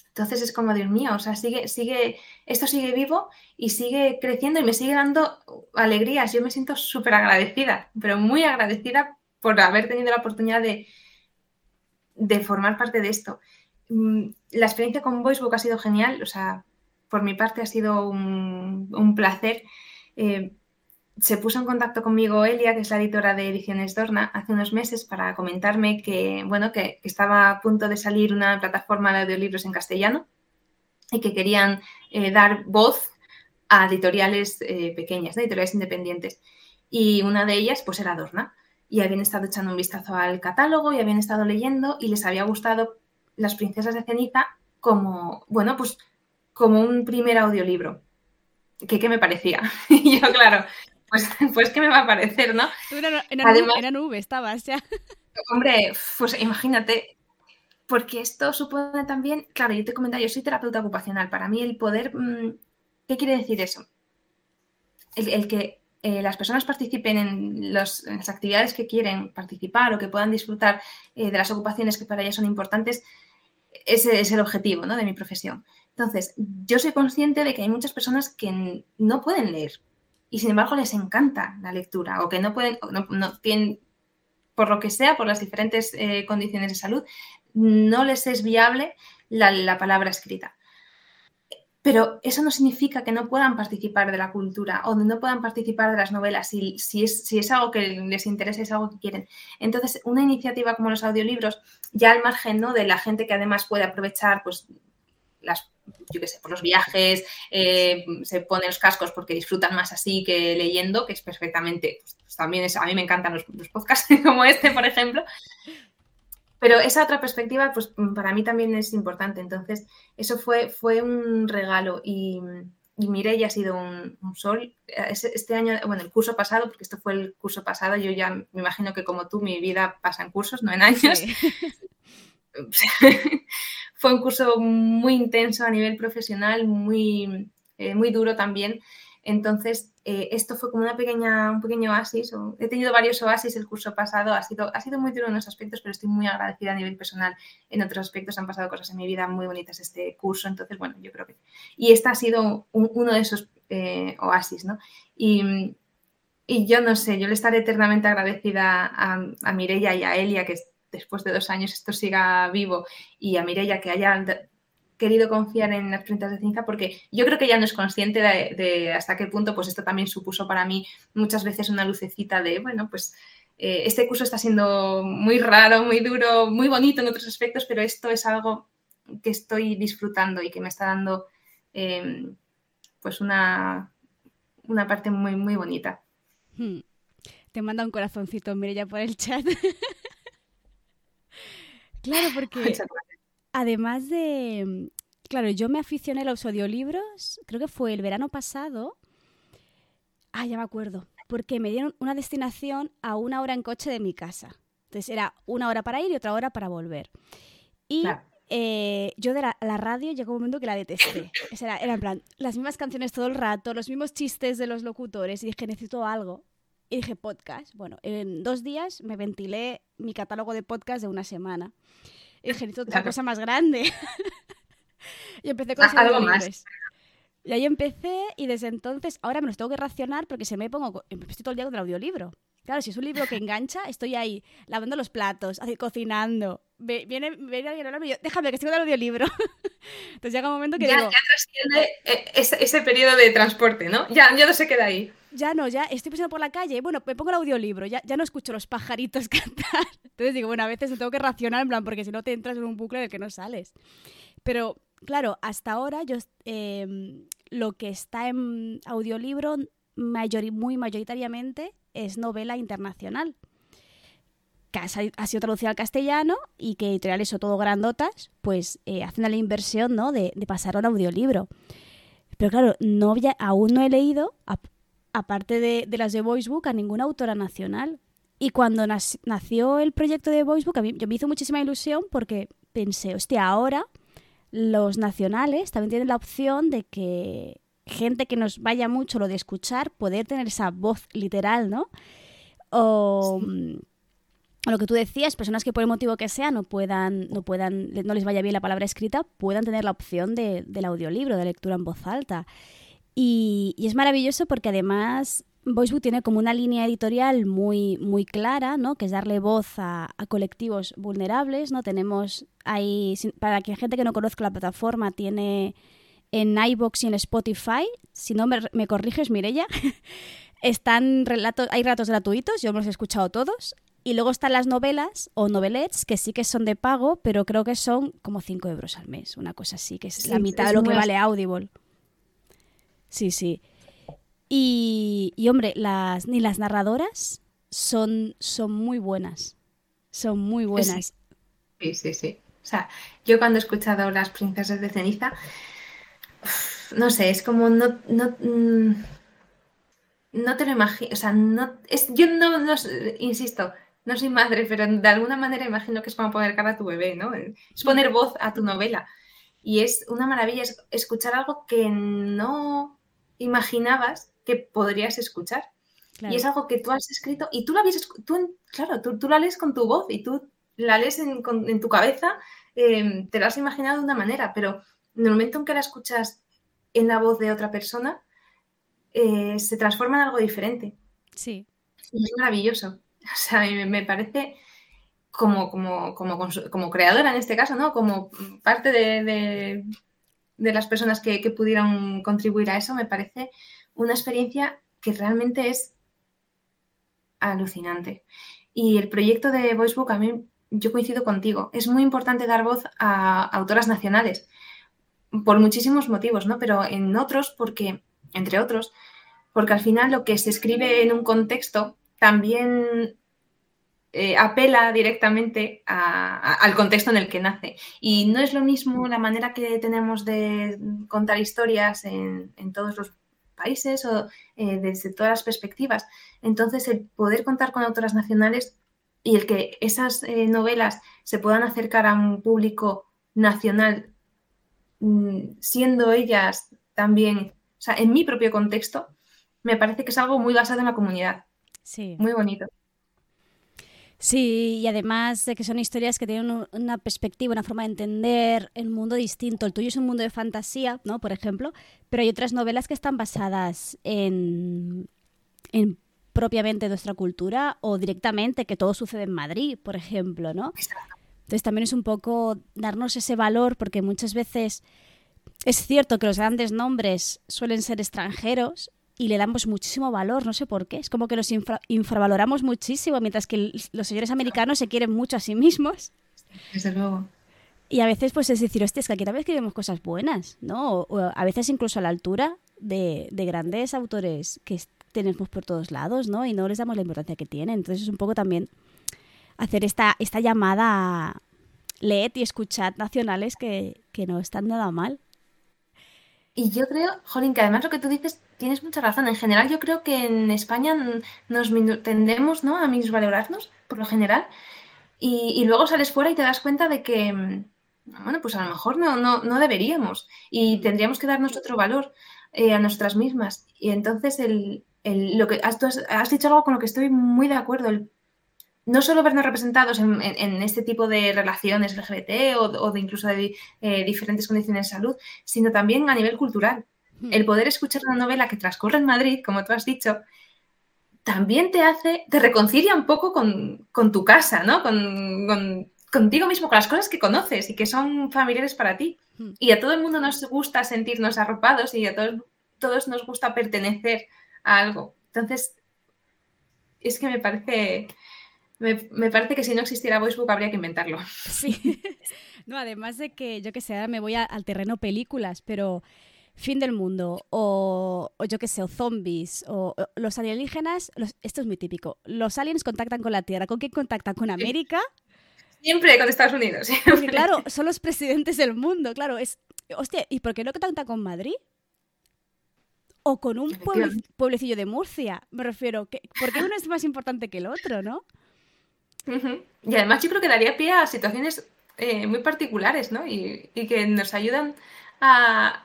Entonces es como, Dios mío, o sea, sigue, sigue, esto sigue vivo y sigue creciendo y me sigue dando alegrías. Yo me siento súper agradecida, pero muy agradecida por haber tenido la oportunidad de, de formar parte de esto. Mm, la experiencia con Voicebook ha sido genial, o sea, por mi parte ha sido un, placer. Eh, se puso en contacto conmigo Elia, que es la editora de Ediciones Dorna, hace unos meses para comentarme que, bueno, que, estaba a punto de salir una plataforma de audiolibros en castellano y que querían eh, dar voz a editoriales eh, pequeñas, editoriales independientes. Y una de ellas, pues, era Dorna. Y habían estado echando un vistazo al catálogo y habían estado leyendo y les había gustado Las princesas de ceniza como, bueno, pues como un primer audiolibro. ¿Qué, qué me parecía? y yo, claro, pues, pues que me va a parecer, ¿no? Tú en, nube, estabas ya. Hombre, pues imagínate, porque esto supone también, claro, yo te comentaba, yo soy terapeuta ocupacional, para mí el poder, mm, ¿qué quiere decir eso? El, que eh, las personas participen en, las actividades que quieren participar o que puedan disfrutar eh, de las ocupaciones que para ellas son importantes, ese es el objetivo ¿no? de mi profesión. Entonces, yo soy consciente de que hay muchas personas que no pueden leer, y sin embargo les encanta la lectura o que no pueden, no, tienen, por lo que sea, por las diferentes eh, condiciones de salud, no les es viable la, palabra escrita. Pero eso no significa que no puedan participar de la cultura o no puedan participar de las novelas si, si, es, si es algo que les interesa, es algo que quieren. Entonces, una iniciativa como los audiolibros, ya al margen ¿no? de la gente que además puede aprovechar pues, las yo qué sé, por los viajes, eh, se ponen los cascos porque disfrutan más así que leyendo, que es perfectamente, pues, pues también es, a mí me encantan los, podcasts como este, por ejemplo. Pero esa otra perspectiva, pues para mí también es importante. Entonces, eso fue, fue un regalo y, y ya ha sido un, sol. Este año, bueno, el curso pasado, porque esto fue el curso pasado, yo ya me imagino que como tú, mi vida pasa en cursos, no en años. fue un curso muy intenso a nivel profesional, muy, eh, muy duro también. Entonces, eh, esto fue como una pequeña, un pequeño oasis. he tenido varios oasis el curso pasado, ha sido, ha sido muy duro en unos aspectos, pero estoy muy agradecida a nivel personal. En otros aspectos han pasado cosas en mi vida muy bonitas este curso, entonces, bueno, yo creo que... Y este ha sido uno de esos eh, oasis, ¿no? Y, y, yo no sé, yo le estaré eternamente agradecida a, a Mireia y a Elia, que después de dos años esto siga vivo y a Mireia que haya querido confiar en las printas de cinta porque yo creo que ya no es consciente de, hasta qué punto pues esto también supuso para mí muchas veces una lucecita de, bueno, pues eh, este curso está siendo muy raro, muy duro, muy bonito en otros aspectos, pero esto es algo que estoy disfrutando y que me está dando em, pues una, una parte muy, muy bonita. Hmm. Te manda un corazoncito, ya por el chat. claro, porque además de... Claro, yo me aficioné a los audiolibros, creo que fue el verano pasado. Ah, ya me acuerdo. Porque me dieron una destinación a una hora en coche de mi casa. Entonces era una hora para ir y otra hora para volver. Y eh, yo de la, radio llegó un momento que la detesté. Era, era en plan, las mismas canciones todo el rato, los mismos chistes de los locutores. Y dije, necesito algo. Y dije, podcast. Bueno, en dos días me ventilé mi catálogo de podcast de una semana. Y dije, necesito otra cosa más grande. y empecé con algo más. Y ahí empecé y desde entonces, ahora me los tengo que racionar porque se me pongo, estoy todo el día con el audiolibro. Claro, si es un libro que engancha, estoy ahí lavando los platos, así, cocinando. Viene, viene alguien a hablarme y yo, déjame que estoy con el audiolibro. Entonces llega un momento que ya, digo... Ya trasciende eh, ese, ese, periodo de transporte, ¿no? Ya, ya no se queda ahí. Ya no, ya estoy pasando por la calle, bueno, me pongo el audiolibro, ya, ya no escucho los pajaritos cantar. Entonces digo, bueno, a veces me tengo que racionar en plan, porque si no te entras en un bucle del que no sales. Pero, claro, hasta ahora yo... Eh, lo que está en audiolibro muy mayoritariamente es novela internacional, que ha, sido traducida al castellano y que editoriales o todo grandotas, pues eh, hacen la inversión ¿no? de, de pasarlo a un audiolibro. Pero claro, no aún no he leído, aparte de, las de Voicebook, a ninguna autora nacional. Y cuando nació el proyecto de Voicebook, a mí yo me hizo muchísima ilusión porque pensé, hostia, ahora los nacionales también tienen la opción de que gente que nos vaya mucho lo de escuchar, poder tener esa voz literal, ¿no? O, lo que tú decías, personas que por el motivo que sea no puedan, no puedan, no les vaya bien la palabra escrita, puedan tener la opción de, del audiolibro, de lectura en voz alta. Y, es maravilloso porque además Voicebook tiene como una línea editorial muy, muy clara, ¿no? Que es darle voz a, colectivos vulnerables, ¿no? Tenemos ahí, para que gente que no conozca la plataforma, tiene en iBox y en Spotify, si no me, corriges, Mirella, están relatos, hay relatos gratuitos, yo me los he escuchado todos, y luego están las novelas o novelets, que sí que son de pago, pero creo que son como 5 euros al mes, una cosa así, que es la mitad de lo que vale Audible. Sí, sí. Y, hombre, las, ni las narradoras son, son muy buenas. Son muy buenas. Sí, sí, sí. O sea, yo cuando he escuchado Las Princesas de Ceniza, no sé, es como no, no, mm, no te lo imagino. O sea, no, es, yo no, no, insisto, no soy madre, pero de alguna manera imagino que es como poner cara a tu bebé, ¿no? Es poner voz a tu novela. Y es una maravilla escuchar algo que no imaginabas que podrías escuchar. Y es algo que tú has escrito y tú lo habías tú, claro, tú, tú la lees con tu voz y tú la lees en, tu cabeza, em, te lo has imaginado de una manera, pero en el momento en que la escuchas en la voz de otra persona, eh, se transforma en algo diferente. Sí. Y es maravilloso. O sea, me, parece como, como, como, creadora en este caso, ¿no? Como parte de, de, las personas que, que, pudieron contribuir a eso, me parece una experiencia que realmente es alucinante. Y el proyecto de Voicebook, a mí, yo coincido contigo, es muy importante dar voz a autoras nacionales, por muchísimos motivos, ¿no? Pero en otros, porque, entre otros, porque al final lo que se escribe en un contexto también eh, apela directamente al contexto en el que nace. Y no es lo mismo la manera que tenemos de contar historias en, todos los países o eh, desde todas las perspectivas. Entonces, el poder contar con autoras nacionales y el que esas eh, novelas se puedan acercar a un público nacional, siendo ellas también, o sea, en mi propio contexto, me parece que es algo muy basado en la comunidad. Sí. Muy bonito. Sí, y además de que son historias que tienen una perspectiva, una forma de entender el mundo distinto. El tuyo es un mundo de fantasía, ¿no? Por ejemplo, pero hay otras novelas que están basadas en, en propiamente nuestra cultura o directamente que todo sucede en Madrid, por ejemplo, ¿no? Entonces también es un poco darnos ese valor porque muchas veces es cierto que los grandes nombres suelen ser extranjeros y le damos muchísimo valor, no sé por qué. Es como que los infravaloramos muchísimo, mientras que los señores americanos se quieren mucho a sí mismos. Desde luego. Y a veces pues es decir, hostia, es que aquí también escribimos cosas buenas, ¿no? O, a veces incluso a la altura de, de, grandes autores que tenemos por todos lados, ¿no? Y no les damos la importancia que tienen. Entonces es un poco también hacer esta, esta llamada a leed y escuchad nacionales que, que no están nada mal. Y yo creo, Jolín, que además lo que tú dices, tienes mucha razón. En general, yo creo que en España nos tendemos ¿no? a valorarnos, por lo general, y, luego sales fuera y te das cuenta de que, mm, bueno, pues a lo mejor no, no, no deberíamos y tendríamos que darnos otro valor eh, a nuestras mismas. Y entonces, el, el, lo que has, has, dicho algo con lo que estoy muy de acuerdo, el no solo vernos representados en, este tipo de relaciones LGBT o, de incluso de eh, diferentes condiciones de salud, sino también a nivel cultural. Hmm. El poder escuchar una novela que transcurre en Madrid, como tú has dicho, también te hace, te reconcilia un poco con, tu casa, ¿no? Con, contigo mismo, con las cosas que conoces y que son familiares para ti. Hmm. Y a todo el mundo nos gusta sentirnos arropados y a todos, todos nos gusta pertenecer a algo. Entonces, es que me parece me, parece que si no existiera Voicebook habría que inventarlo. Sí. No, además de que, yo que sé, ahora me voy al terreno películas, pero fin del mundo, o, yo que sé, o zombies, o, los alienígenas, esto es muy típico. Los aliens contactan con la Tierra. ¿Con quién contactan? ¿Con América? Siempre con Estados Unidos. Porque, claro, son los presidentes del mundo, claro. Es, hostia, ¿y por qué no contactan con Madrid? O con un pueblecillo de Murcia, me refiero. Que, ¿Por qué uno es más importante que el otro, no? Y además yo creo que daría pie a situaciones eh, muy particulares, ¿no? Y, que nos ayudan a,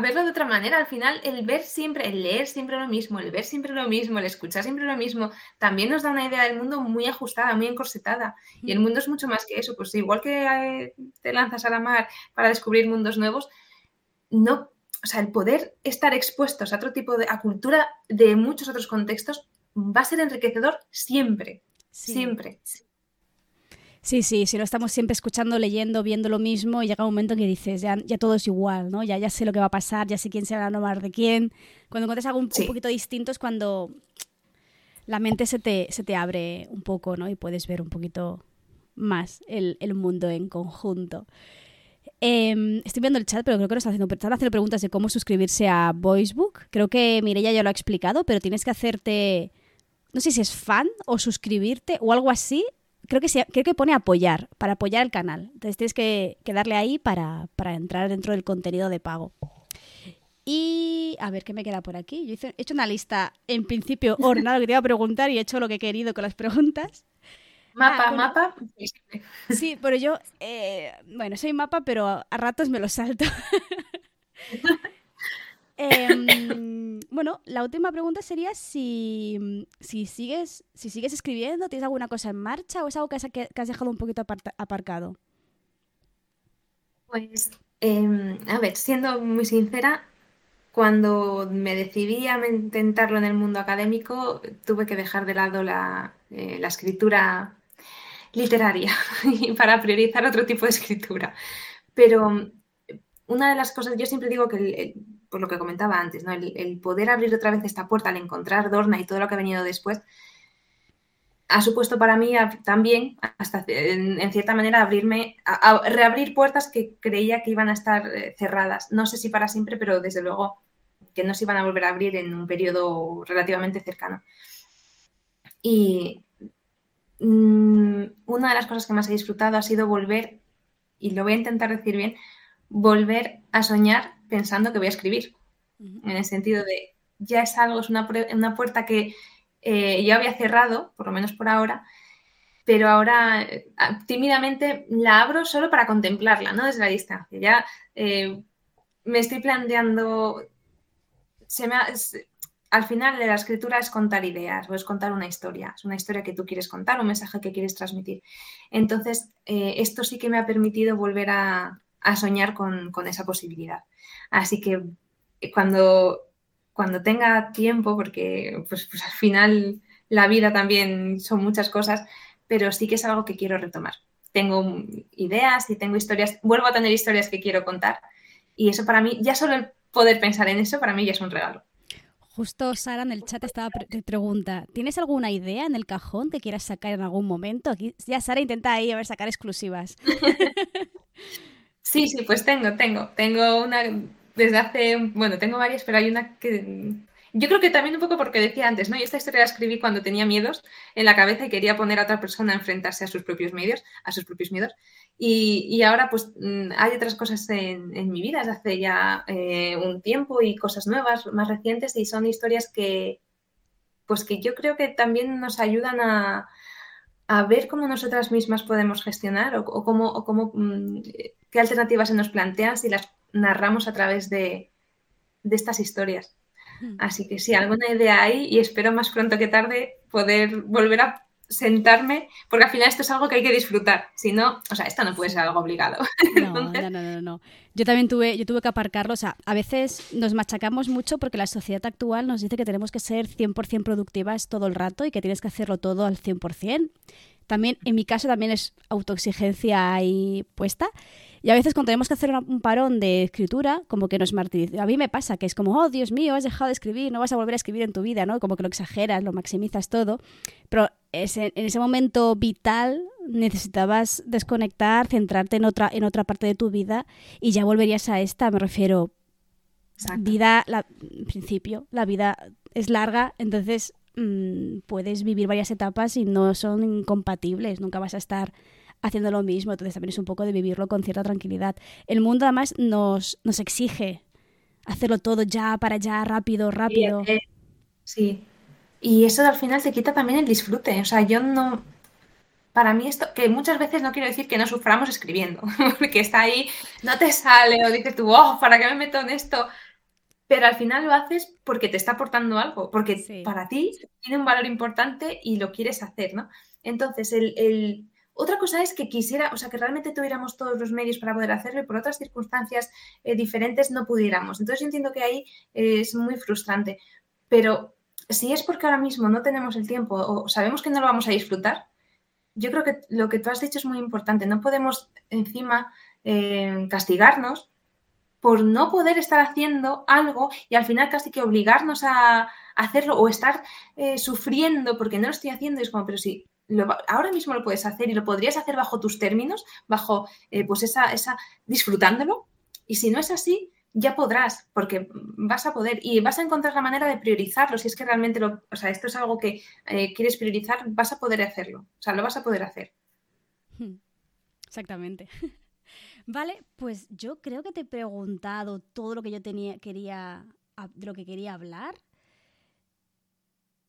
verlo de otra manera. Al final, el ver siempre, el leer siempre lo mismo, el ver siempre lo mismo, el escuchar siempre lo mismo, también nos da una idea del mundo muy ajustada, muy encorsetada. Y el mundo es mucho más que eso. Pues igual que eh, te lanzas a la mar para descubrir mundos nuevos, no, o sea, el poder estar expuestos a otro tipo de a cultura de muchos otros contextos va a ser enriquecedor siempre. Siempre. Sí, sí, si no estamos siempre escuchando, leyendo, viendo lo mismo y llega un momento en que dices, ya, ya todo es igual, ¿no? Ya, ya sé lo que va a pasar, ya sé quién se va a nombrar de quién. Cuando encuentras algo un, poquito distinto es cuando la mente se te, se te abre un poco, ¿no? Y puedes ver un poquito más el, el mundo en conjunto. Em, estoy viendo el chat, pero creo que nos están haciendo, están haciendo preguntas de cómo suscribirse a Voicebook. Creo que Mireia ya lo ha explicado, pero tienes que hacerte no sé si es fan o suscribirte o algo así. Creo que, creo que pone apoyar, para apoyar el canal. Entonces tienes que, darle ahí para, entrar dentro del contenido de pago. Y a ver qué me queda por aquí. Yo he hecho una lista en principio ordenada que te iba a preguntar y he hecho lo que he querido con las preguntas. Mapa, ah, mapa. Sí, pero yo, eh, bueno, soy mapa, pero a ratos me lo salto. Em, bueno, la última pregunta sería si, si, sigues, si sigues escribiendo, ¿tienes alguna cosa en marcha o es algo que has, dejado un poquito aparcado? Pues, em, a ver, siendo muy sincera, cuando me decidí a intentarlo en el mundo académico, tuve que dejar de lado la, eh, la escritura literaria para priorizar otro tipo de escritura. Pero una de las cosas, yo siempre digo que por lo que comentaba antes, ¿no? el, poder abrir otra vez esta puerta al encontrar Dorna y todo lo que ha venido después, ha supuesto para mí también, hasta en, cierta manera, abrirme, reabrir puertas que creía que iban a estar eh, cerradas. No sé si para siempre, pero desde luego que no se iban a volver a abrir en un periodo relativamente cercano. Y mm, una de las cosas que más he disfrutado ha sido volver, y lo voy a intentar decir bien, volver a soñar pensando que voy a escribir. En el sentido de, ya es algo, es una, una puerta que eh, yo había cerrado, por lo menos por ahora, pero ahora eh, tímidamente la abro solo para contemplarla, ¿no? Desde la distancia. Ya eh, me estoy planteando, se me al final de la escritura es contar ideas o es contar una historia, es una historia que tú quieres contar, un mensaje que quieres transmitir. Entonces, esto sí que me ha permitido volver a, a soñar con, esa posibilidad. Así que eh, cuando, cuando tenga tiempo, porque pues, pues, al final la vida también son muchas cosas, pero sí que es algo que quiero retomar. tengo ideas y tengo historias, vuelvo a tener historias que quiero contar. Y eso para mí, ya solo el poder pensar en eso, para mí ya es un regalo. Justo Sara en el chat estaba te pregunta, ¿tienes alguna idea en el cajón que quieras sacar en algún momento? Aquí ya Sara intenta ahí a ver sacar exclusivas. sí, sí, pues tengo, tengo, tengo una desde hace, bueno, tengo varias, pero hay una que yo creo que también un poco porque decía antes, ¿no? Y esta historia la escribí cuando tenía miedos en la cabeza y quería poner a otra persona a enfrentarse a sus propios medios, a sus propios miedos. Y, ahora, pues, mm, hay otras cosas en, mi vida desde hace ya eh, un tiempo y cosas nuevas, más recientes, y son historias que, pues, que yo creo que también nos ayudan a, ver cómo nosotras mismas podemos gestionar o, cómo, o cómo mm, qué alternativas se nos plantean si las narramos a través de, de estas historias. Así que sí, alguna idea hay y espero más pronto que tarde poder volver a sentarme, porque al final esto es algo que hay que disfrutar. Si no, o sea, esto no puede ser algo obligado. No, no, no, no, Yo también tuve, yo tuve que aparcarlo. O sea, a veces nos machacamos mucho porque la sociedad actual nos dice que tenemos que ser 100% productivas todo el rato y que tienes que hacerlo todo al 100%. También, en mi caso, también es autoexigencia ahí puesta. Y a veces cuando tenemos que hacer un parón de escritura, como que nos martiriza. A mí me pasa que es como, oh, Dios mío, has dejado de escribir, no vas a volver a escribir en tu vida, ¿no? Como que lo exageras, lo maximizas todo. Pero ese, en ese momento vital necesitabas desconectar, centrarte en otra, en otra parte de tu vida y ya volverías a esta, me refiero. Vida, la, en principio, la vida es larga, entonces mm, puedes vivir varias etapas y no son incompatibles, nunca vas a estar haciendo lo mismo, entonces también es un poco de vivirlo con cierta tranquilidad. El mundo además nos, nos exige hacerlo todo ya, para ya, rápido, rápido. Sí, y eso al final te quita también el disfrute, o sea, yo no... Para mí esto, que muchas veces no quiero decir que no suframos escribiendo, porque está ahí, no te sale o dices tú, oh, ¿para qué me meto en esto? Pero al final lo haces porque te está aportando algo, porque para ti tiene un valor importante y lo quieres hacer, ¿no? Entonces, el, otra cosa es que quisiera, o sea, que realmente tuviéramos todos los medios para poder hacerlo y por otras circunstancias eh, diferentes no pudiéramos. Entonces yo entiendo que ahí eh, es muy frustrante. Pero si es porque ahora mismo no tenemos el tiempo o sabemos que no lo vamos a disfrutar, yo creo que lo que tú has dicho es muy importante. No podemos encima eh, castigarnos por no poder estar haciendo algo y al final casi que obligarnos a, hacerlo o estar sufriendo porque no lo estoy haciendo. es como, pero si ahora mismo lo puedes hacer y lo podrías hacer bajo tus términos, bajo eh, pues esa, esa, disfrutándolo. Y si no es así, ya podrás, porque vas a poder y vas a encontrar la manera de priorizarlo. Si es que realmente lo, o sea, esto es algo que eh, quieres priorizar, vas a poder hacerlo. O sea, lo vas a poder hacer. Hmm. Exactamente. Vale, pues yo creo que te he preguntado todo lo que yo tenía, quería, lo que quería hablar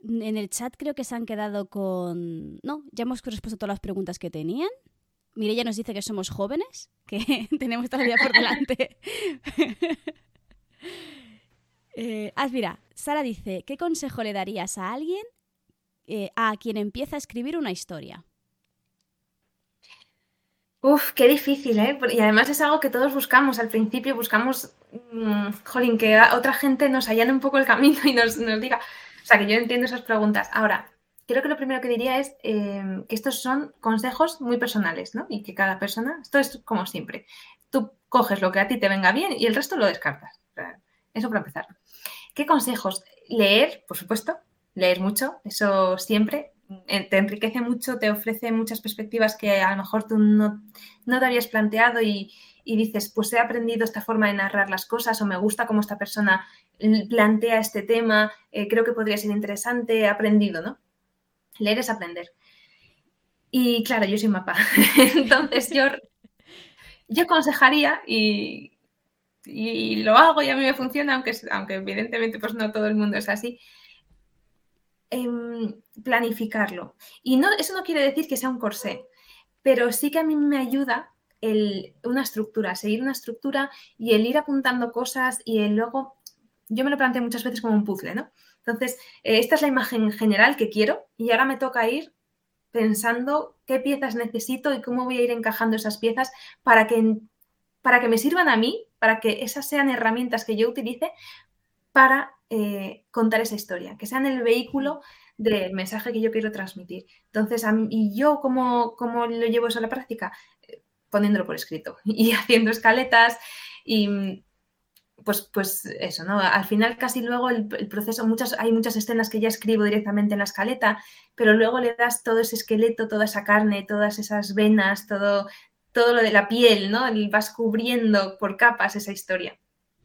en el chat creo que se han quedado con... No, ya hemos respuesto todas las preguntas que tenían. Mireya nos dice que somos jóvenes, que tenemos todavía por delante. eh, ah, mira, Sara dice, ¿qué consejo le darías a alguien eh, a quien empieza a escribir una historia? Uf, qué difícil, ¿eh? Y además es algo que todos buscamos. Al principio buscamos, mmm, jolín, que otra gente nos allane un poco el camino y nos, nos diga, o sea, que yo entiendo esas preguntas. Ahora, creo que lo primero que diría es em, que estos son consejos muy personales, ¿no? Y que cada persona, esto es como siempre, tú coges lo que a ti te venga bien y el resto lo descartas. Eso para empezar. ¿Qué consejos? Leer, por supuesto, leer mucho, eso siempre. Eh, te enriquece mucho, te ofrece muchas perspectivas que a lo mejor tú no, no te habías planteado y, y dices, pues he aprendido esta forma de narrar las cosas o me gusta cómo esta persona plantea este tema, eh, creo que podría ser interesante, he aprendido, ¿no? Leer es aprender. Y claro, yo soy mapa. Entonces yo, yo aconsejaría y, lo hago y a mí me funciona, aunque, aunque evidentemente pues no todo el mundo es así, em, planificarlo. Y no, eso no quiere decir que sea un corsé, pero sí que a mí me ayuda una estructura, seguir una estructura y el ir apuntando cosas y el luego yo me lo planteo muchas veces como un puzzle, ¿no? Entonces, eh, esta es la imagen general que quiero y ahora me toca ir pensando qué piezas necesito y cómo voy a ir encajando esas piezas para que, para que me sirvan a mí, para que esas sean herramientas que yo utilice para eh, contar esa historia, que sean el vehículo del mensaje que yo quiero transmitir. Entonces, ¿y yo cómo, cómo, lo llevo eso a la práctica? Poniéndolo por escrito y haciendo escaletas y pues, pues eso, ¿no? Al final casi luego el, proceso, muchas, hay muchas escenas que ya escribo directamente en la escaleta, pero luego le das todo ese esqueleto, toda esa carne, todas esas venas, todo, todo lo de la piel, ¿no? Y vas cubriendo por capas esa historia.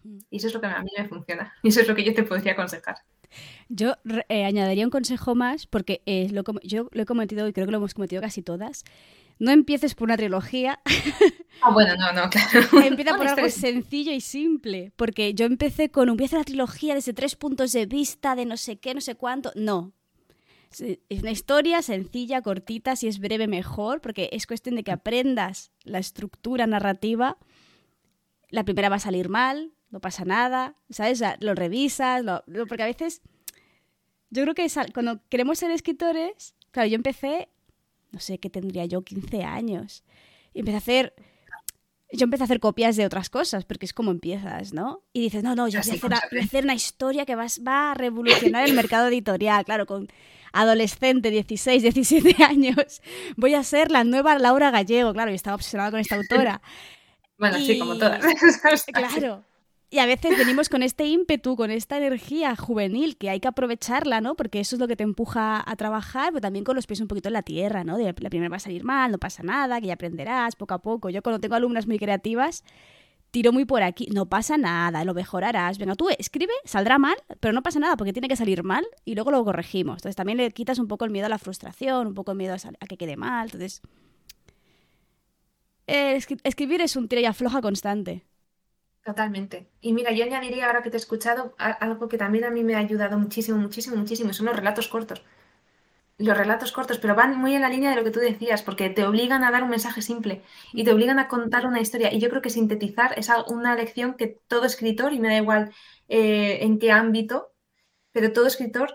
Mm. Y eso es lo que a mí me funciona. Y eso es lo que yo te podría aconsejar. Yo eh, añadiría un consejo más, porque eh, lo, yo lo he cometido y creo que lo hemos cometido casi todas. No empieces por una trilogía. Ah, bueno, no, no, claro. Empieza por algo sencillo y simple. Porque yo empecé con, empieza la trilogía desde tres puntos de vista, de no sé qué, no sé cuánto. No. Es una historia sencilla, cortita, si es breve mejor, porque es cuestión de que aprendas la estructura narrativa. La primera va a salir mal, no pasa nada, ¿sabes? Lo revisas, porque a veces yo creo que cuando queremos ser escritores, claro, yo empecé, no sé qué tendría yo, 15 años, y empecé a hacer, yo empecé a hacer copias de otras cosas, porque es como empiezas, ¿no? Y dices, no, no, yo voy a, hacer, una historia que va, va a revolucionar el mercado editorial, claro, con adolescente, 16, 17 años, voy a ser la nueva Laura Gallego, claro, y estaba obsesionada con esta autora. Bueno, sí, como todas. claro. Y a veces venimos con este ímpetu, con esta energía juvenil que hay que aprovecharla, ¿no? Porque eso es lo que te empuja a trabajar, pero también con los pies un poquito en la tierra, ¿no? De la primera va a salir mal, no pasa nada, que ya aprenderás poco a poco. Yo cuando tengo alumnas muy creativas, tiro muy por aquí, no pasa nada, lo mejorarás. Venga, tú escribe, saldrá mal, pero no pasa nada porque tiene que salir mal y luego lo corregimos. Entonces también le quitas un poco el miedo a la frustración, un poco el miedo a, que quede mal. Entonces, eh, escribir es un tira y afloja constante. Totalmente. Y mira, yo añadiría ahora que te he escuchado algo que también a mí me ha ayudado muchísimo, muchísimo, muchísimo, son los relatos cortos. Los relatos cortos, pero van muy en la línea de lo que tú decías, porque te obligan a dar un mensaje simple y te obligan a contar una historia. Y yo creo que sintetizar es una lección que todo escritor, y me da igual eh, en qué ámbito, pero todo escritor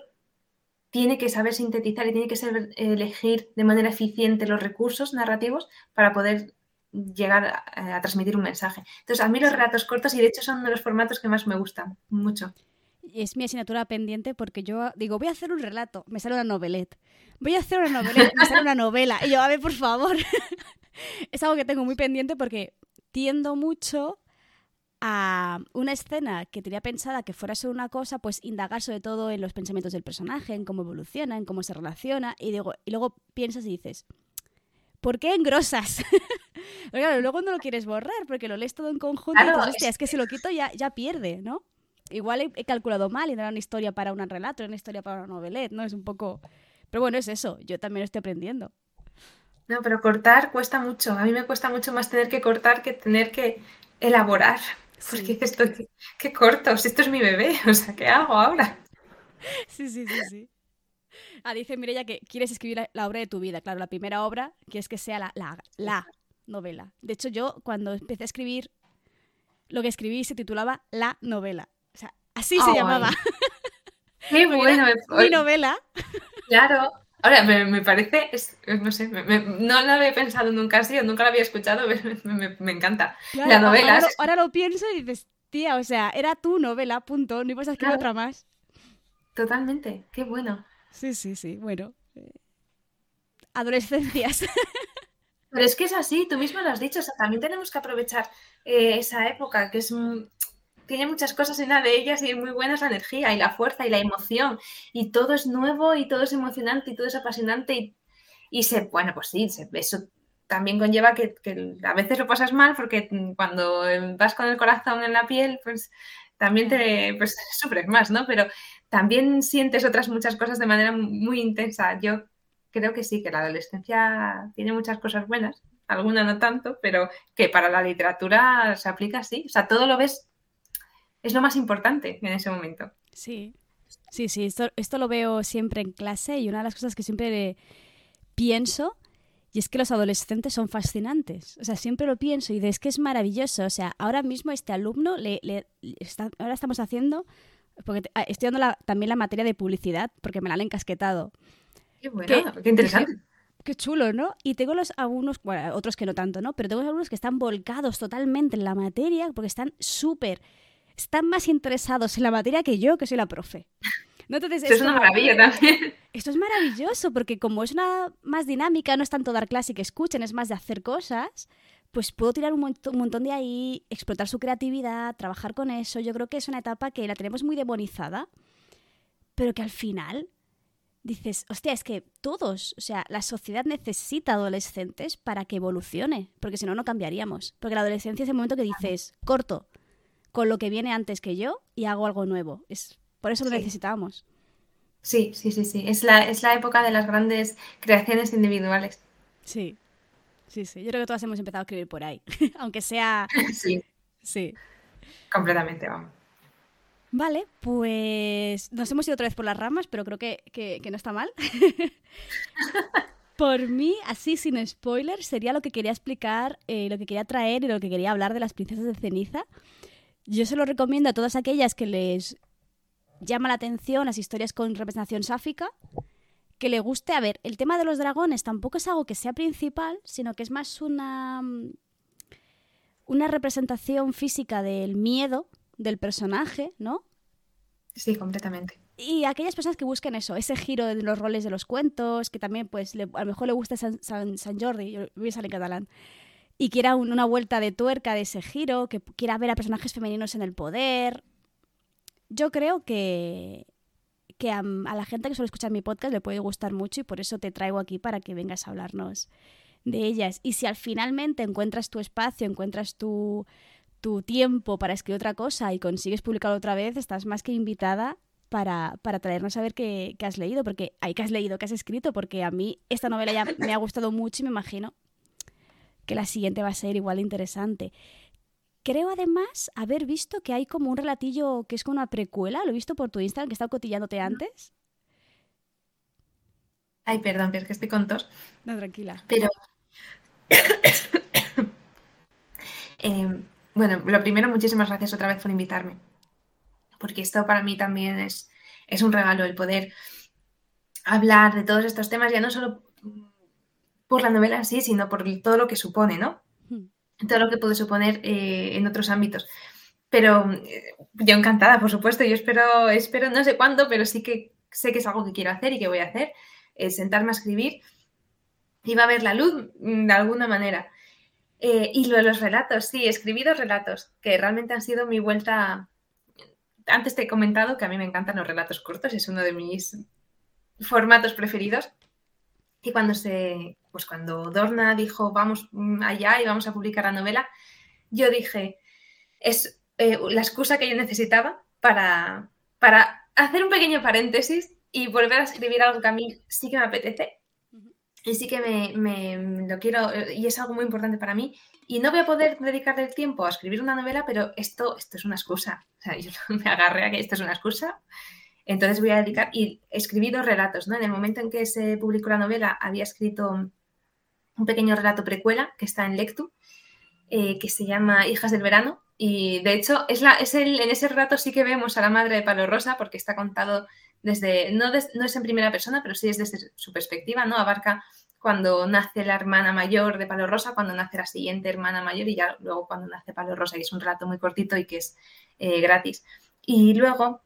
tiene que saber sintetizar y tiene que saber elegir de manera eficiente los recursos narrativos para poder llegar a, transmitir un mensaje. Entonces, a mí los relatos cortos, y de hecho son de los formatos que más me gustan, mucho. Es mi asignatura pendiente porque yo digo, voy a hacer un relato, me sale una novelette. Voy a hacer una novelette, me sale una novela. Y yo, a ver, por favor. es algo que tengo muy pendiente porque tiendo mucho a una escena que tenía pensada que fuera solo una cosa, pues indagar sobre todo en los pensamientos del personaje, en cómo evoluciona, en cómo se relaciona, y, digo, y luego piensas y dices, ¿por qué engrosas? Pero claro, luego no lo quieres borrar porque lo lees todo en conjunto y dices, hostia, es que si lo quito ya, ya pierde, ¿no? Igual he, calculado mal y no era una historia para un relato, era una historia para una novelette, ¿no? Es un poco... Pero bueno, es eso, yo también lo estoy aprendiendo. No, pero cortar cuesta mucho. A mí me cuesta mucho más tener que cortar que tener que elaborar. Porque esto, qué, qué corto, si esto es mi bebé, o sea, ¿qué hago ahora? Sí, sí, sí, sí. Ah, dice Mireya que quieres escribir la, obra de tu vida. Claro, la primera obra quieres que sea la, la, la novela. De hecho, yo cuando empecé a escribir, lo que escribí se titulaba La novela. O sea, así se llamaba. Qué bueno. Mi novela. Claro. Ahora, me, parece, no sé, no lo había pensado nunca así, nunca lo había escuchado, me, encanta. la novela. Ahora, lo pienso y dices, tía, o sea, era tu novela, punto, no ibas a escribir otra más. Totalmente, qué bueno. Sí, sí, sí, bueno. Eh, adolescencias. Pero es que es así, tú mismo lo has dicho, o sea, también tenemos que aprovechar eh, esa época que es tiene muchas cosas en una de ellas y muy buena la energía y la fuerza y la emoción y todo es nuevo y todo es emocionante y todo es apasionante y, se, bueno, pues sí, eso también conlleva que, a veces lo pasas mal porque cuando vas con el corazón en la piel, pues también te pues, sufres más, ¿no? Pero también sientes otras muchas cosas de manera muy intensa. Yo creo que sí, que la adolescencia tiene muchas cosas buenas, alguna no tanto, pero que para la literatura se aplica así. O sea, todo lo ves, es lo más importante en ese momento. Sí, sí, sí, esto, esto lo veo siempre en clase y una de las cosas que siempre pienso y es que los adolescentes son fascinantes. O sea, siempre lo pienso y es que es maravilloso. O sea, ahora mismo este alumno, le, ahora estamos haciendo, porque ah, estoy dando también la materia de publicidad, porque me la han encasquetado. Qué bueno, qué, interesante. Qué, chulo, ¿no? Y tengo los algunos, bueno, otros que no tanto, ¿no? Pero tengo algunos que están volcados totalmente en la materia porque están súper están más interesados en la materia que yo, que soy la profe. Entonces, esto es, una maravilla también. Esto es maravilloso porque como es una más dinámica, no es tanto dar clase y que escuchen, es más de hacer cosas, pues puedo tirar un, montón de ahí, explotar su creatividad, trabajar con eso. Yo creo que es una etapa que la tenemos muy demonizada, pero que al final dices, hostia, es que todos, o sea, la sociedad necesita adolescentes para que evolucione, porque si no, no cambiaríamos. Porque la adolescencia es el momento que dices, corto, con lo que viene antes que yo y hago algo nuevo. Es por eso lo necesitábamos. Sí, sí, sí, sí. Es la, es la época de las grandes creaciones individuales. Sí, sí, sí. Yo creo que todas hemos empezado a escribir por ahí, aunque sea... Sí. Sí. Completamente, vamos. Vale, pues nos hemos ido otra vez por las ramas, pero creo que, no está mal. por mí, así sin spoiler, sería lo que quería explicar, eh, lo que quería traer y lo que quería hablar de las princesas de ceniza. Yo se lo recomiendo a todas aquellas que les llama la atención las historias con representación sáfica, que le guste. A ver, el tema de los dragones tampoco es algo que sea principal, sino que es más una, una representación física del miedo del personaje, ¿no? Sí, completamente. Y aquellas personas que busquen eso, ese giro de los roles de los cuentos, que también pues a lo mejor le gusta San, San, Jordi, yo voy a salir en catalán, y quiera una vuelta de tuerca de ese giro, que quiera ver a personajes femeninos en el poder, yo creo que, que a, la gente que suele escuchar mi podcast le puede gustar mucho y por eso te traigo aquí para que vengas a hablarnos de ellas. Y si al finalmente encuentras tu espacio, encuentras tu, tu tiempo para escribir otra cosa y consigues publicarlo otra vez, estás más que invitada para, para traernos a ver qué, qué, has leído, porque hay que has leído, que has escrito, porque a mí esta novela ya me ha gustado mucho y me imagino que la siguiente va a ser igual de interesante. Creo además haber visto que hay como un relatillo que es como una precuela, lo he visto por tu Instagram, que he estado cotillándote antes. Ay, perdón, pero es que estoy con tos. No, tranquila. Pero. Em, bueno, lo primero, muchísimas gracias otra vez por invitarme. Porque esto para mí también es, es un regalo el poder hablar de todos estos temas, ya no solo por la novela en sí, sino por todo lo que supone, ¿no? Todo lo que puede suponer eh, en otros ámbitos. Pero eh, yo encantada, por supuesto, yo espero, espero no sé cuándo, pero sí que sé que es algo que quiero hacer y que voy a hacer, es sentarme a escribir y va a ver la luz mm, de alguna manera. Eh, y lo de los relatos, sí, escribí dos relatos que realmente han sido mi vuelta. Antes te he comentado que a mí me encantan los relatos cortos, es uno de mis formatos preferidos. Y cuando se, pues cuando Dorna dijo vamos allá y vamos a publicar la novela, yo dije, es eh, la excusa que yo necesitaba para, para hacer un pequeño paréntesis y volver a escribir algo que a mí sí que me apetece y sí que me, lo quiero y es algo muy importante para mí. Y no voy a poder dedicarle el tiempo a escribir una novela, pero esto, esto es una excusa. O sea, yo me agarré a que esto es una excusa entonces voy a dedicar y escribí dos relatos, ¿no? En el momento en que se publicó la novela había escrito un pequeño relato precuela que está en Lectu, eh, que se llama Hijas del Verano. Y de hecho, es la, es el, en ese relato sí que vemos a la madre de Palo Rosa, porque está contado desde, no, no es en primera persona, pero sí es desde su perspectiva, ¿no? Abarca cuando nace la hermana mayor de Palo Rosa, cuando nace la siguiente hermana mayor y ya luego cuando nace Palo Rosa, y es un relato muy cortito y que es eh, gratis. Y luego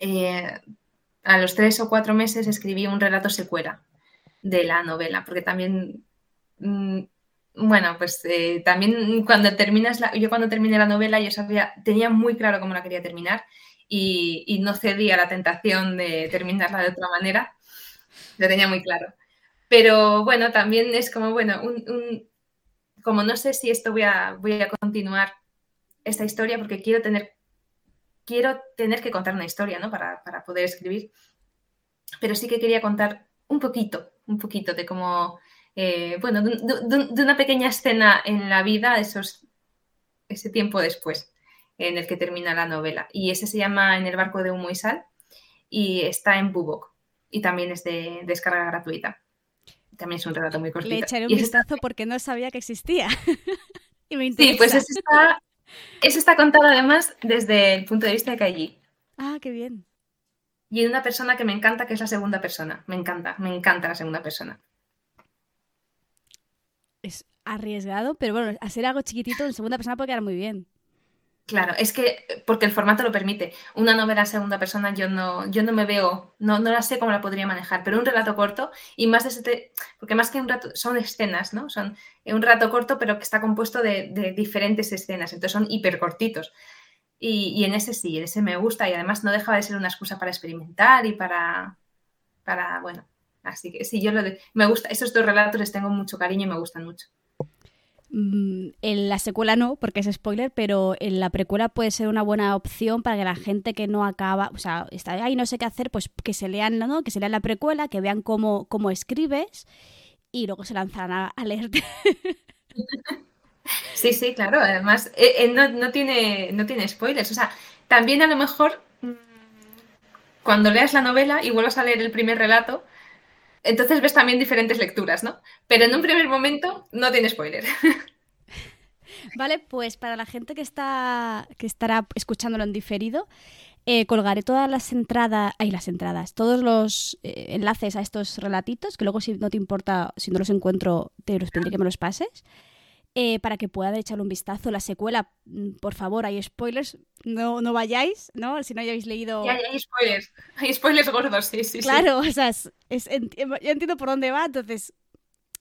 eh, a los tres o cuatro meses escribí un relato secuela de la novela, porque también, mm, bueno, pues eh, también cuando terminas, la, yo cuando terminé la novela yo sabía, tenía muy claro cómo la quería terminar y, no cedí a la tentación de terminarla de otra manera, lo tenía muy claro. Pero bueno, también es como, bueno, como no sé si esto voy a, voy a continuar esta historia porque quiero tener quiero tener que contar una historia, ¿no? Para, poder escribir. Pero sí que quería contar un poquito, un poquito de cómo, eh, bueno, de, una pequeña escena en la vida, esos, ese tiempo después, en el que termina la novela. Y ese se llama En el barco de humo y sal y está en Bubok y también es de descarga gratuita. También es un relato muy cortito. Le echaré un vistazo porque no sabía que existía. y me interesa. Sí, pues ese está, eso está contado además desde el punto de vista de Kaiji. Ah, qué bien. Y de una persona que me encanta, que es la segunda persona. Me encanta, me encanta la segunda persona. Es arriesgado, pero bueno, hacer algo chiquitito en segunda persona puede quedar muy bien. Claro, es que porque el formato lo permite. Una novela en segunda persona yo no, yo no me veo, no, no la sé cómo la podría manejar, pero un relato corto y más de ese, porque más que un rato, son escenas, ¿no? Son un rato corto, pero que está compuesto de, diferentes escenas, entonces son hiper cortitos. Y, en ese sí, en ese me gusta y además no deja de ser una excusa para experimentar y para, para bueno, así que sí, yo lo me gusta, esos dos relatos les tengo mucho cariño y me gustan mucho. Mm, en la secuela no, porque es spoiler, pero en la precuela puede ser una buena opción para que la gente que no acaba, o sea, está ahí no sé qué hacer, pues que se lean, ¿no? Que se lean la precuela, que vean cómo, cómo escribes y luego se lanzarán a, leerte. Sí, sí, claro. Además, eh, eh, no, tiene, no tiene spoilers. O sea, también a lo mejor mm, cuando leas la novela y vuelvas a leer el primer relato, entonces ves también diferentes lecturas, ¿no? Pero en un primer momento no tiene spoiler. Vale, pues para la gente que está que estará escuchándolo en diferido, eh, colgaré todas las entradas, ahí las entradas, todos los eh, enlaces a estos relatitos, que luego si no te importa, si no los encuentro, te los pediré que me los pases. Eh, para que puedan echarle un vistazo. La secuela, mm, por favor, hay spoilers, no, no vayáis, ¿no? Si no hayáis leído... Ya, hay spoilers, hay spoilers gordos, sí, sí. Claro, o sea, es, yo entiendo por dónde va, entonces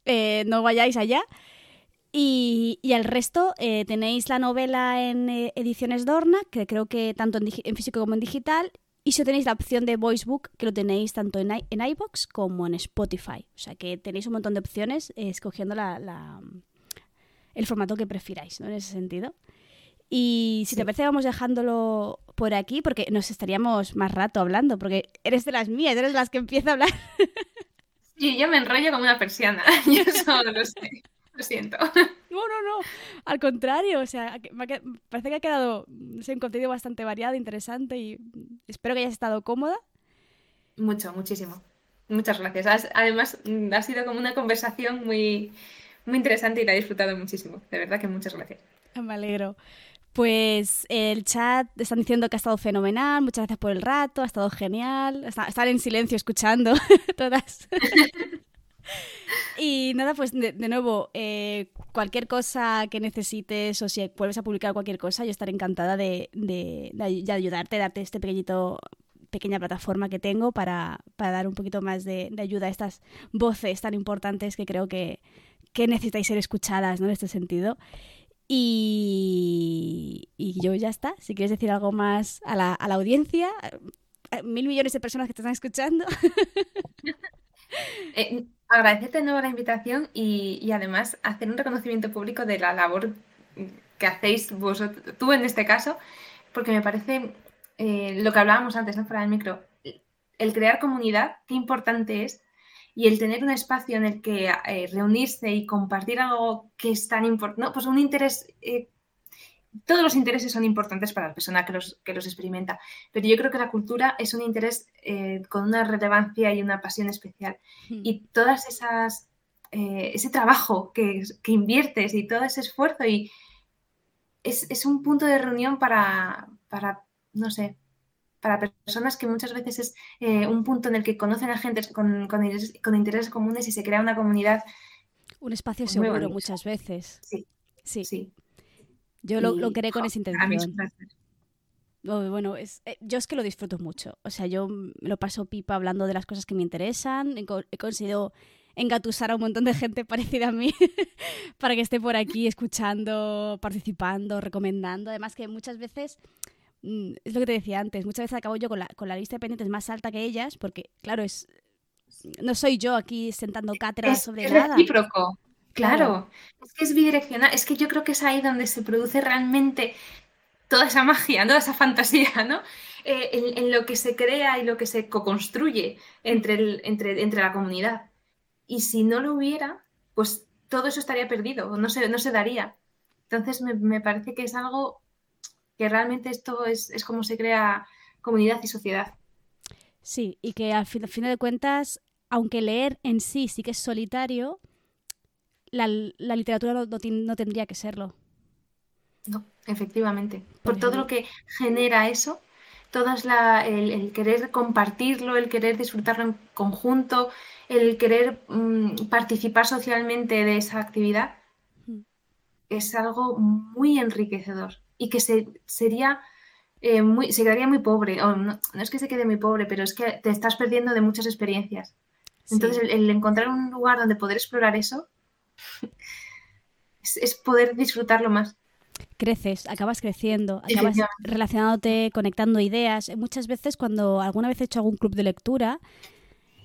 eh, no vayáis allá. Y, y al resto eh, tenéis la novela en ediciones Dorna, que creo que tanto en, físico como en digital, y si tenéis la opción de Voicebook, que lo tenéis tanto en, en iBox como en Spotify. O sea que tenéis un montón de opciones escogiendo la el formato que prefiráis, ¿no? En ese sentido. Y si te parece, vamos dejándolo por aquí, porque nos estaríamos más rato hablando, porque eres de las mías, eres de las que empieza a hablar. Sí, yo me enrollo como una persiana, yo solo lo sé. Lo siento. No, no, no. Al contrario, o sea, parece que ha quedado un contenido bastante variado, interesante y espero que hayas estado cómoda. Mucho, muchísimo. Muchas gracias. Además, ha sido como una conversación muy, muy interesante y la he disfrutado muchísimo. De verdad que muchas gracias. Me alegro. Pues el chat están diciendo que ha estado fenomenal, muchas gracias por el rato, ha estado genial, están en silencio escuchando todas. y nada, pues de, nuevo, eh, cualquier cosa que necesites o si vuelves a publicar cualquier cosa, yo estaré encantada de, de, de ayudarte, darte este pequeñito pequeña plataforma que tengo para, para dar un poquito más de, ayuda a estas voces tan importantes que creo que, que necesitáis ser escuchadas ¿no? en este sentido. Y, y, yo ya está. Si quieres decir algo más a la, a la audiencia, eh, mil millones de personas que te están escuchando. eh, agradecerte de nuevo la invitación y, y, además hacer un reconocimiento público de la labor que hacéis vosotros, tú en este caso, porque me parece eh, lo que hablábamos antes, ¿no? Fuera del micro, el crear comunidad, qué importante es y el tener un espacio en el que eh, reunirse y compartir algo que es tan importante, pues un interés, eh, todos los intereses son importantes para la persona que los, que los experimenta, pero yo creo que la cultura es un interés eh, con una relevancia y una pasión especial. Hmm. Y todas esas, ese trabajo que, que, inviertes y todo ese esfuerzo y es, es un punto de reunión para, para no sé, para personas que muchas veces es eh, un punto en el que conocen a gente con, con, intereses comunes y se crea una comunidad. Un espacio seguro muchas veces. Sí. Sí. Yo lo, lo creé con esa intención. Bueno, es, eh, yo es que lo disfruto mucho. O sea, yo lo paso pipa hablando de las cosas que me interesan. He, he conseguido engatusar a un montón de gente parecida a mí para que esté por aquí escuchando, participando, recomendando. Además que muchas veces es lo que te decía antes, muchas veces acabo yo con la, con la lista de pendientes más alta que ellas, porque, claro, es no soy yo aquí sentando cátedras sobre es nada. Recíproco. Claro. es que es bidireccional, es que yo creo que es ahí donde se produce realmente toda esa magia, toda esa fantasía, ¿no? Eh, en, lo que se crea y lo que se co-construye entre, el, entre, entre la comunidad. Y si no lo hubiera, pues todo eso estaría perdido, no se, no se daría. Entonces me, me parece que es algo que realmente esto es, como se crea comunidad y sociedad. Sí, y que al fin, de cuentas, aunque leer en sí sí que es solitario, la, literatura no, tendría que serlo. No, efectivamente. Por, todo lo que genera eso, todo es la, el, querer compartirlo, el querer disfrutarlo en conjunto, el querer mm, participar socialmente de esa actividad, mm. es algo muy enriquecedor y que se, sería eh, muy, se quedaría muy pobre. O no, es que se quede muy pobre, pero es que te estás perdiendo de muchas experiencias. Entonces, el, encontrar un lugar donde poder explorar eso es, poder disfrutarlo más. Creces, acabas creciendo, acabas relacionándote, conectando ideas. Muchas veces cuando alguna vez he hecho algún club de lectura,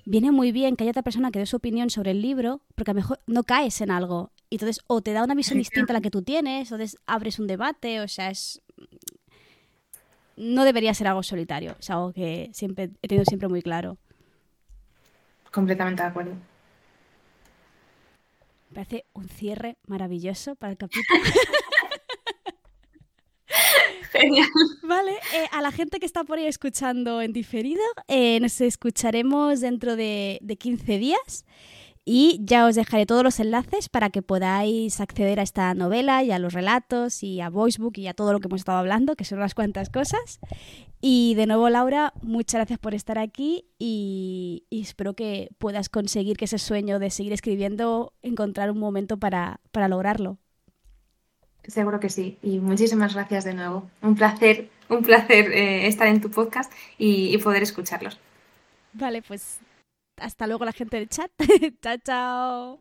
viene muy bien que haya otra persona que dé su opinión sobre el libro, porque a lo mejor no caes en algo. Y entonces, o te da una visión distinta a la que tú tienes, o abres un debate, o sea, es. No debería ser algo solitario, es algo que siempre he tenido siempre muy claro. Completamente de acuerdo. Me parece un cierre maravilloso para el capítulo. Genial. Vale, eh, a la gente que está por ahí escuchando en diferido, eh, nos escucharemos dentro de, de 15 días. Y ya os dejaré todos los enlaces para que podáis acceder a esta novela y a los relatos y a Voicebook y a todo lo que hemos estado hablando, que son unas cuantas cosas. Y de nuevo, Laura, muchas gracias por estar aquí y, espero que puedas conseguir que ese sueño de seguir escribiendo, encontrar un momento para, lograrlo. Seguro que sí. Y muchísimas gracias de nuevo. Un placer, un placer eh, estar en tu podcast y poder escucharlos. Vale, pues hasta luego la gente del chat. chao, chao.